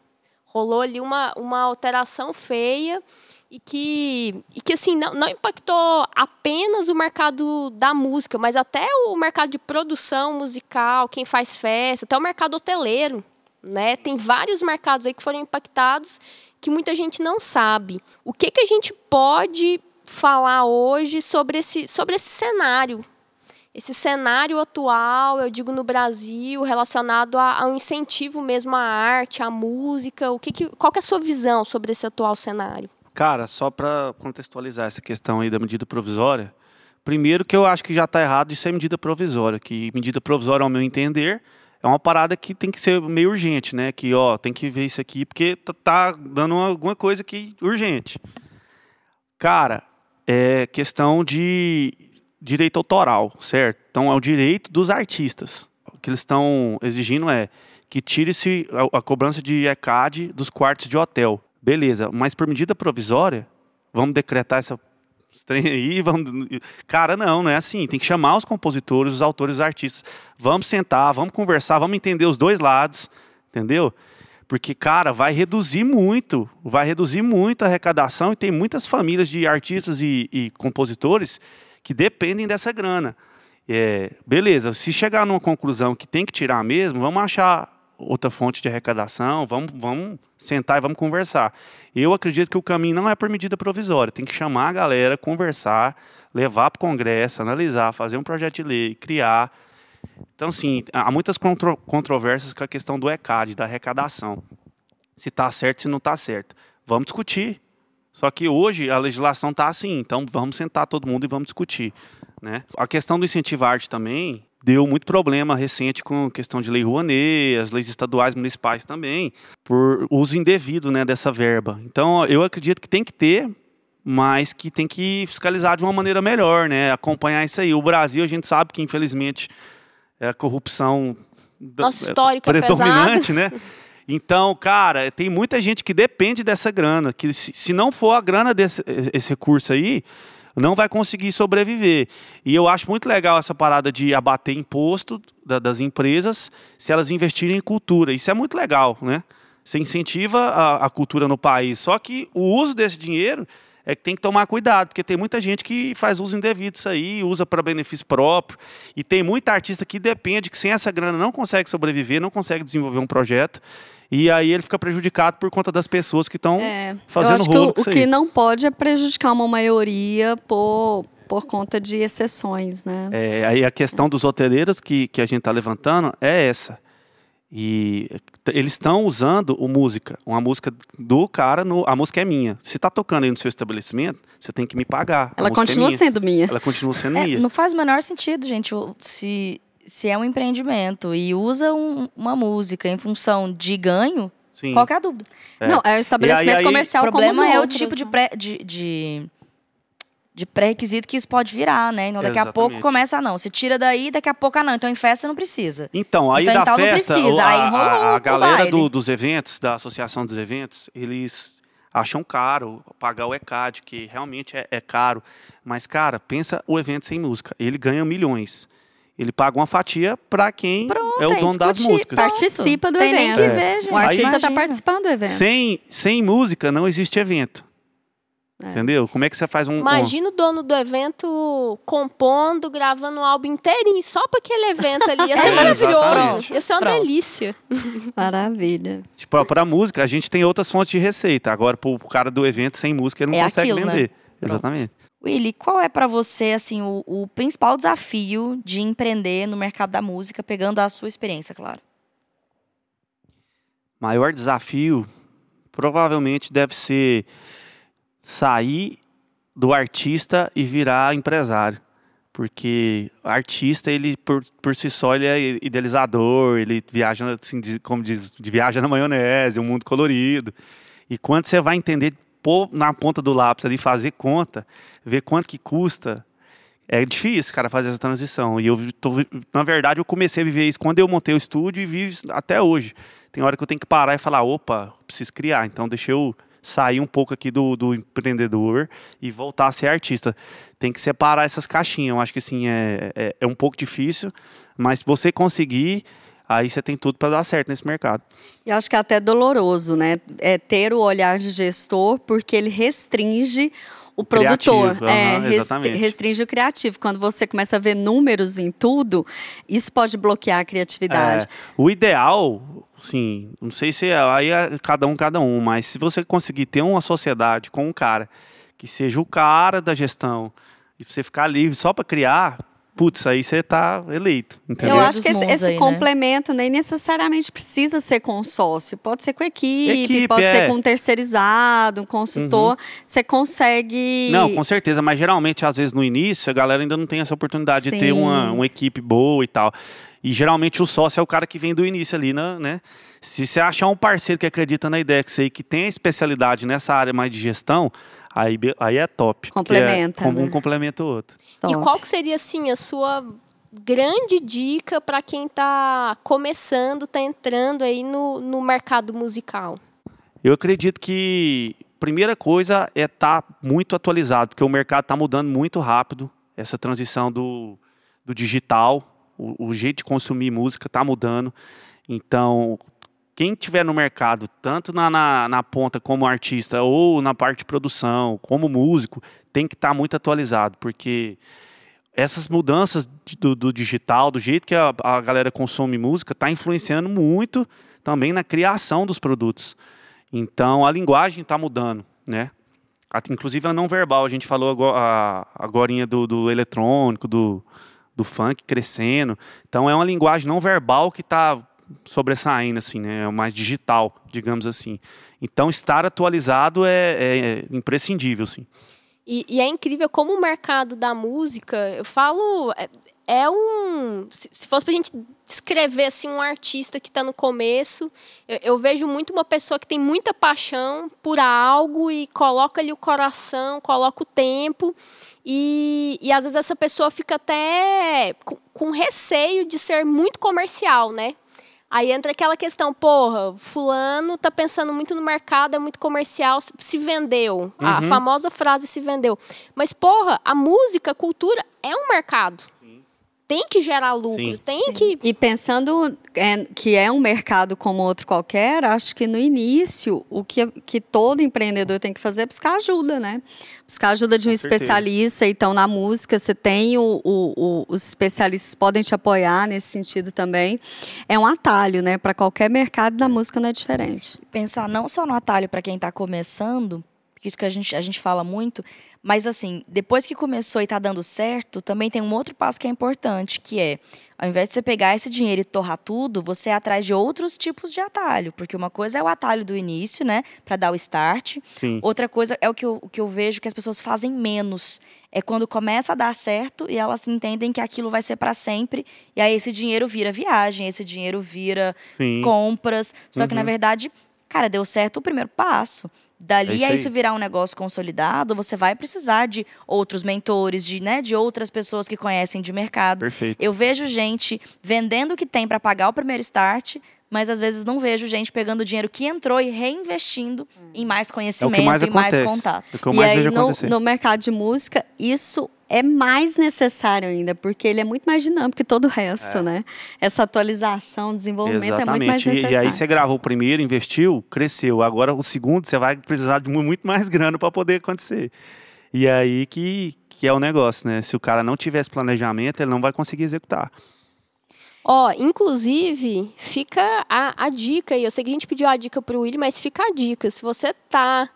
Rolou ali uma, uma alteração feia e que, e que assim, não, não impactou apenas o mercado da música, mas até o mercado de produção musical, quem faz festa, até o mercado hoteleiro, né? Tem vários mercados aí que foram impactados que muita gente não sabe. O que, que a gente pode falar hoje sobre esse, sobre esse cenário? Esse cenário atual, eu digo no Brasil, relacionado a, a um incentivo mesmo à arte, à música. O que que, qual que é a sua visão sobre esse atual cenário? Cara, só para contextualizar essa questão aí da medida provisória, primeiro que eu acho que já está errado de ser medida provisória, que medida provisória, ao meu entender, é uma parada que tem que ser meio urgente, né? Que, ó, tem que ver isso aqui porque tá- tá dando alguma coisa que urgente. Cara, é questão de direito autoral, certo? Então é o direito dos artistas. O que eles estão exigindo é que tire-se a, a cobrança de ECAD dos quartos de hotel. Beleza, mas por medida provisória, vamos decretar essa trem aí, vamos... Cara, não, não é assim. Tem que chamar os compositores, os autores, os artistas. Vamos sentar, vamos conversar, vamos entender os dois lados, entendeu? Porque, cara, vai reduzir muito, vai reduzir muito a arrecadação e tem muitas famílias de artistas e, e compositores que dependem dessa grana. É, beleza, se chegar numa conclusão que tem que tirar mesmo, vamos achar outra fonte de arrecadação, vamos, vamos sentar e vamos conversar. Eu acredito que o caminho não é por medida provisória, tem que chamar a galera, conversar, levar para o Congresso, analisar, fazer um projeto de lei, criar. Então, assim, há muitas contro controvérsias com a questão do ECAD, da arrecadação. Se está certo, se não está certo. Vamos discutir. Só que hoje a legislação está assim, então vamos sentar todo mundo e vamos discutir. Né? A questão do incentivo à arte também deu muito problema recente com questão de lei Rouanet, as leis estaduais municipais também, por uso indevido né, dessa verba. Então, eu acredito que tem que ter, mas que tem que fiscalizar de uma maneira melhor, né? acompanhar isso aí. O Brasil, a gente sabe que, infelizmente, é a corrupção da- Nosso histórico é predominante, né? Então, cara, tem muita gente que depende dessa grana, que se, se não for a grana desse esse recurso aí, não vai conseguir sobreviver. E eu acho muito legal essa parada de abater imposto da- das empresas se elas investirem em cultura. Isso é muito legal, né? Você incentiva a, a cultura no país. Só que o uso desse dinheiro é que tem que tomar cuidado, porque tem muita gente que faz uso indevido disso aí, usa para benefício próprio. E tem muita artista que depende, que sem essa grana não consegue sobreviver, não consegue desenvolver um projeto. E aí ele fica prejudicado por conta das pessoas que estão É, eu fazendo acho que rolo o, com o que não pode é prejudicar uma maioria por, por conta de exceções, né? É, aí a questão dos hoteleiros que, que a gente está levantando é essa. E eles estão usando o música, uma música do cara, no, a música é minha. Se tá tocando aí no seu estabelecimento, você tem que me pagar. A Ela é continua minha. sendo minha. Ela continua sendo É, minha. não faz o menor sentido, gente. Se, se é um empreendimento e usa um- uma música em função de ganho, Sim. qual que é a dúvida? É. Não, é um estabelecimento aí- aí- O comercial problema é o outros, tipo de, pré, de, de, de pré-requisito que isso pode virar, né? Então, daqui a pouco Exatamente. começa a não. Se tira daí, daqui a pouco ah, não. Então, em festa não precisa. Então, aí Então, da então não festa, precisa, o- a, aí a- rolou a o galera do- dos eventos, da associação dos eventos, eles acham caro pagar o ECAD, que realmente é, é caro. Mas, cara, pensa o evento sem música. Ele ganha milhões. Ele paga uma fatia para quem Pronto, é o é dono das músicas. Participa do Tem nem evento. que ver, gente. O artista está participando do evento. Sem, sem música não existe evento. É. Entendeu? Como é que você faz um. um- Imagina o dono do evento compondo, gravando um álbum inteirinho só para aquele evento ali. Ia ser É maravilhoso. Ia ser uma pronto. delícia. Maravilha. Tipo, para música, a gente tem outras fontes de receita. Agora, pro cara do evento sem música, ele não É consegue aquilo, né? vender. Pronto. Exatamente. Willy, qual é pra você assim o, o principal desafio de empreender no mercado da música, pegando a sua experiência, claro? maior desafio provavelmente deve ser sair do artista e virar empresário. Porque artista, ele por, por si só, ele é idealizador, ele viaja, assim, de- como diz, viaja na maionese, um mundo colorido. E quando você vai entender, pôr na ponta do lápis ali, fazer conta, ver quanto que custa, é difícil, cara, fazer essa transição. E eu, tô, na verdade, eu comecei a viver isso quando eu montei o estúdio e vivo até hoje. Tem hora que eu tenho que parar e falar, opa, preciso criar. Então, deixa eu sair um pouco aqui do, do empreendedor e voltar a ser artista. Tem que separar essas caixinhas. Eu acho que, assim, é, é, é um pouco difícil, mas se você conseguir, aí você tem tudo para dar certo nesse mercado. Eu acho que é até doloroso, né? É ter o olhar de gestor, porque ele restringe o produtor. Criativo, é, restri- exatamente. restringe o criativo. Quando você começa a ver números em tudo, isso pode bloquear a criatividade. É, o ideal, sim, não sei se é, aí é cada um, cada um, mas se você conseguir ter uma sociedade com um cara que seja o cara da gestão e você ficar livre só para criar, putz, aí você tá eleito, entendeu? Eu acho que esse, esse aí, né? complemento nem necessariamente precisa ser com sócio. Pode ser com equipe, Equipe, pode é. ser com um terceirizado, um consultor. Você consegue. Não, com certeza, mas geralmente, às vezes, no início, a galera ainda não tem essa oportunidade de ter Sim. uma, uma equipe boa e tal. E geralmente o sócio é o cara que vem do início ali, né? né? Se você achar um parceiro que acredita na ideia que você que tem a especialidade nessa área mais de gestão, aí, aí é top. porque Complementa, É, como um né? complementa o outro. E Top. qual que seria, assim, a sua grande dica para quem está começando, está entrando aí no, no mercado musical? Eu acredito que primeira coisa é estar muito atualizado, porque o mercado está mudando muito rápido. Essa transição do, do digital, o, o jeito de consumir música está mudando. Então, quem estiver no mercado, tanto na, na, na ponta como artista ou na parte de produção, como músico, tem que estar muito atualizado, porque essas mudanças do, do digital, do jeito que a, a galera consome música, está influenciando muito também na criação dos produtos. Então a linguagem está mudando, né? Inclusive a não verbal, a gente falou agora, do, do eletrônico, do, do funk crescendo. Então é uma linguagem não verbal que está sobressaindo, assim, né? É mais digital, digamos assim. Então estar atualizado é, é imprescindível, assim. E, e é incrível como o mercado da música, eu falo, é, é um. Se, se fosse pra gente descrever assim, um artista que está no começo, eu, eu vejo muito uma pessoa que tem muita paixão por algo e coloca ali o coração, coloca o tempo. E, e às vezes essa pessoa fica até com, com receio de ser muito comercial, né? Aí entra aquela questão, porra, fulano tá pensando muito no mercado, é muito comercial, se- vendeu. A Uhum. famosa frase se vendeu. Mas, porra, a música, a cultura é um mercado. Tem que gerar lucro, Sim. tem que. E pensando é, que é um mercado como outro qualquer, acho que no início o que, que todo empreendedor tem que fazer é buscar ajuda, né? Buscar ajuda de um Com certeza. especialista. Então, na música, você tem o, o- o- os especialistas podem te apoiar nesse sentido também. É um atalho, né? Para qualquer mercado da música não é diferente. Pensar não só no atalho para quem está começando, isso que a gente, a gente fala muito. Mas assim, depois que começou e tá dando certo, também tem um outro passo que é importante, que é, ao invés de você pegar esse dinheiro e torrar tudo, você é atrás de outros tipos de atalho. Porque uma coisa é o atalho do início, né? Para dar o start. Sim. Outra coisa é o que, eu, o que eu vejo que as pessoas fazem menos. É quando começa a dar certo e elas entendem que aquilo vai ser para sempre. E aí esse dinheiro vira viagem, esse dinheiro vira Sim. compras. Só que, na Uhum. verdade, cara, deu certo o primeiro passo. É Dali isso a aí. isso virar um negócio consolidado, você vai precisar de outros mentores, de, né, de outras pessoas que conhecem de mercado. Perfeito. Eu vejo gente vendendo o que tem para pagar o primeiro start, mas às vezes não vejo gente pegando o dinheiro que entrou e reinvestindo em mais É o conhecimento que mais e mais contato. É o que eu e mais aí, vejo no, no mercado de música, isso é mais necessário ainda, porque ele é muito mais dinâmico que todo o resto, né? Essa atualização, desenvolvimento é muito mais Exatamente. E- necessário. E aí você gravou o primeiro, investiu, cresceu. Agora o segundo você vai precisar de mu- muito mais grana para poder acontecer. E aí que, que é o negócio, né? Se o cara não tivesse planejamento, ele não vai conseguir executar. Ó, inclusive, fica a, a dica aí. Eu sei que a gente pediu a dica pro Willi, mas fica a dica. Se você tá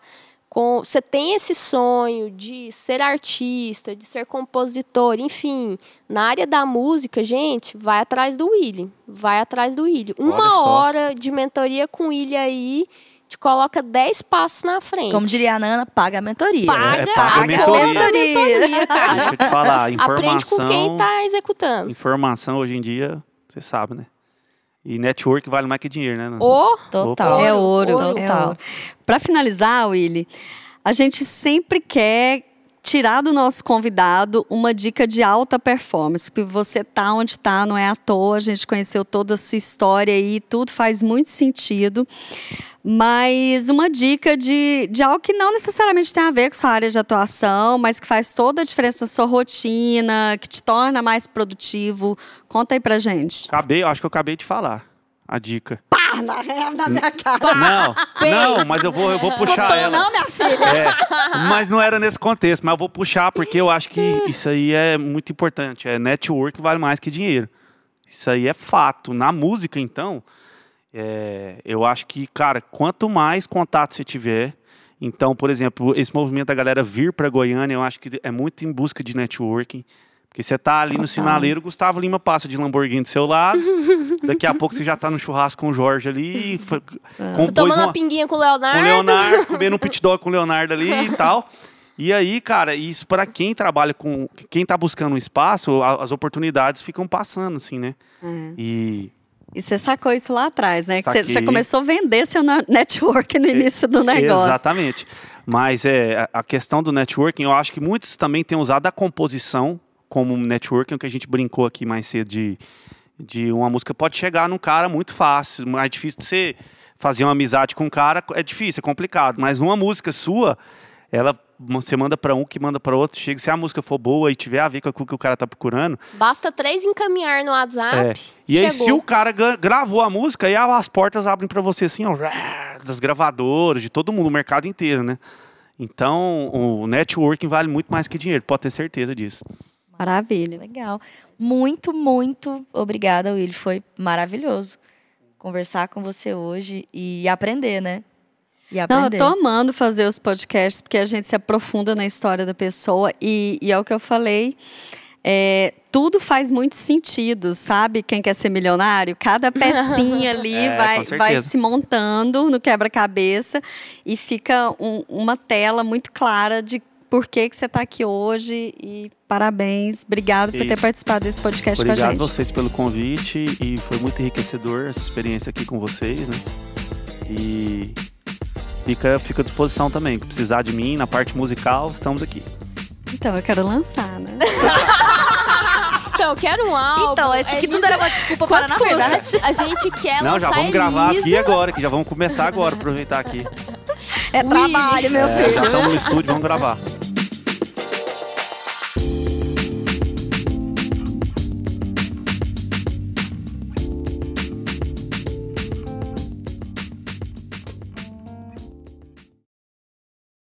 com. Você tem esse sonho de ser artista, de ser compositor, enfim, na área da música, gente, vai atrás do Willi. Vai atrás do Willi. Uma hora de mentoria com o Willi aí te coloca 10 passos na frente. Como diria a Nana, paga a mentoria. Paga, É, paga a a mentoria. mentoria, cara. Deixa eu te falar, informação. Aprende com quem tá executando. Informação hoje em dia, você sabe, né? E network vale mais que dinheiro, né? Ô, Total. Opa. É ouro, é Total. ouro. Para finalizar, Willy, a gente sempre quer tirar do nosso convidado uma dica de alta performance, porque você tá onde tá, não é à toa, a gente conheceu toda a sua história e tudo faz muito sentido. Mas uma dica de, de algo que não necessariamente tem a ver com sua área de atuação, mas que faz toda a diferença na sua rotina, que te torna mais produtivo. Conta aí pra gente. Acabei, acho que eu acabei de falar a dica. Ah, na, na minha cara. Não, não, mas eu vou, eu vou puxar Escutou, ela. não, minha filha? É, mas não era nesse contexto, mas eu vou puxar porque eu acho que isso aí é muito importante. É network vale mais que dinheiro. Isso aí é fato. Na música, então, é, eu acho que, cara, quanto mais contato você tiver, então, por exemplo, esse movimento da galera vir para Goiânia, eu acho que é muito em busca de networking. Porque você tá ali no sinaleiro, Gustavo Lima passa de Lamborghini do seu lado, daqui a pouco você já tá no churrasco com o Jorge ali, compôs tomando uma, uma pinguinha com o Leonardo. com o Leonardo, comendo um pit dog com o Leonardo ali e tal. E aí, cara, isso para quem trabalha com. Quem tá buscando um espaço, a- as oportunidades ficam passando, assim, né? E. E você sacou isso lá atrás, né? Que você já começou a vender seu network no início do negócio. Exatamente. Mas é, a questão do networking, eu acho que muitos também têm usado a composição como networking, o que a gente brincou aqui mais cedo de, de uma música pode chegar num cara muito fácil, mais difícil de você fazer uma amizade com um cara, é difícil, é complicado, mas numa música sua, ela você manda para um que manda para outro, chega, se a música for boa e tiver a ver com aquilo que o cara tá procurando, Basta três encaminhar no WhatsApp. é. E aí, se o cara gravou a música, aí as portas abrem pra você assim, ó, das gravadoras, de todo mundo, o mercado inteiro, né? Então, o networking vale muito mais que dinheiro, pode ter certeza disso. Maravilha. Legal. Muito, muito obrigada, Will. Foi maravilhoso conversar com você hoje e aprender, né? E Não, eu aprender. tô amando fazer os podcasts, porque a gente se aprofunda na história da pessoa e, e é o que eu falei. é, tudo faz muito sentido, sabe? Quem quer ser milionário, cada pecinha ali É, vai, vai se montando no quebra-cabeça e fica um- uma tela muito clara de por que, que você está aqui hoje. E parabéns, obrigado por ter participado desse podcast com a Obrigado gente. a vocês pelo convite e foi muito enriquecedor essa experiência aqui com vocês, né? E fica, fica à disposição também. Se precisar de mim na parte musical, estamos aqui. Então, eu quero lançar, né? Então, eu quero um álbum. Então, esse aqui é tudo era uma desculpa para, na Quanto verdade. A gente quer Não, lançar já vamos gravar Elisa. aqui agora, que já vamos começar agora, aproveitar aqui. É trabalho, meu É, filho. já estamos no estúdio, vamos gravar.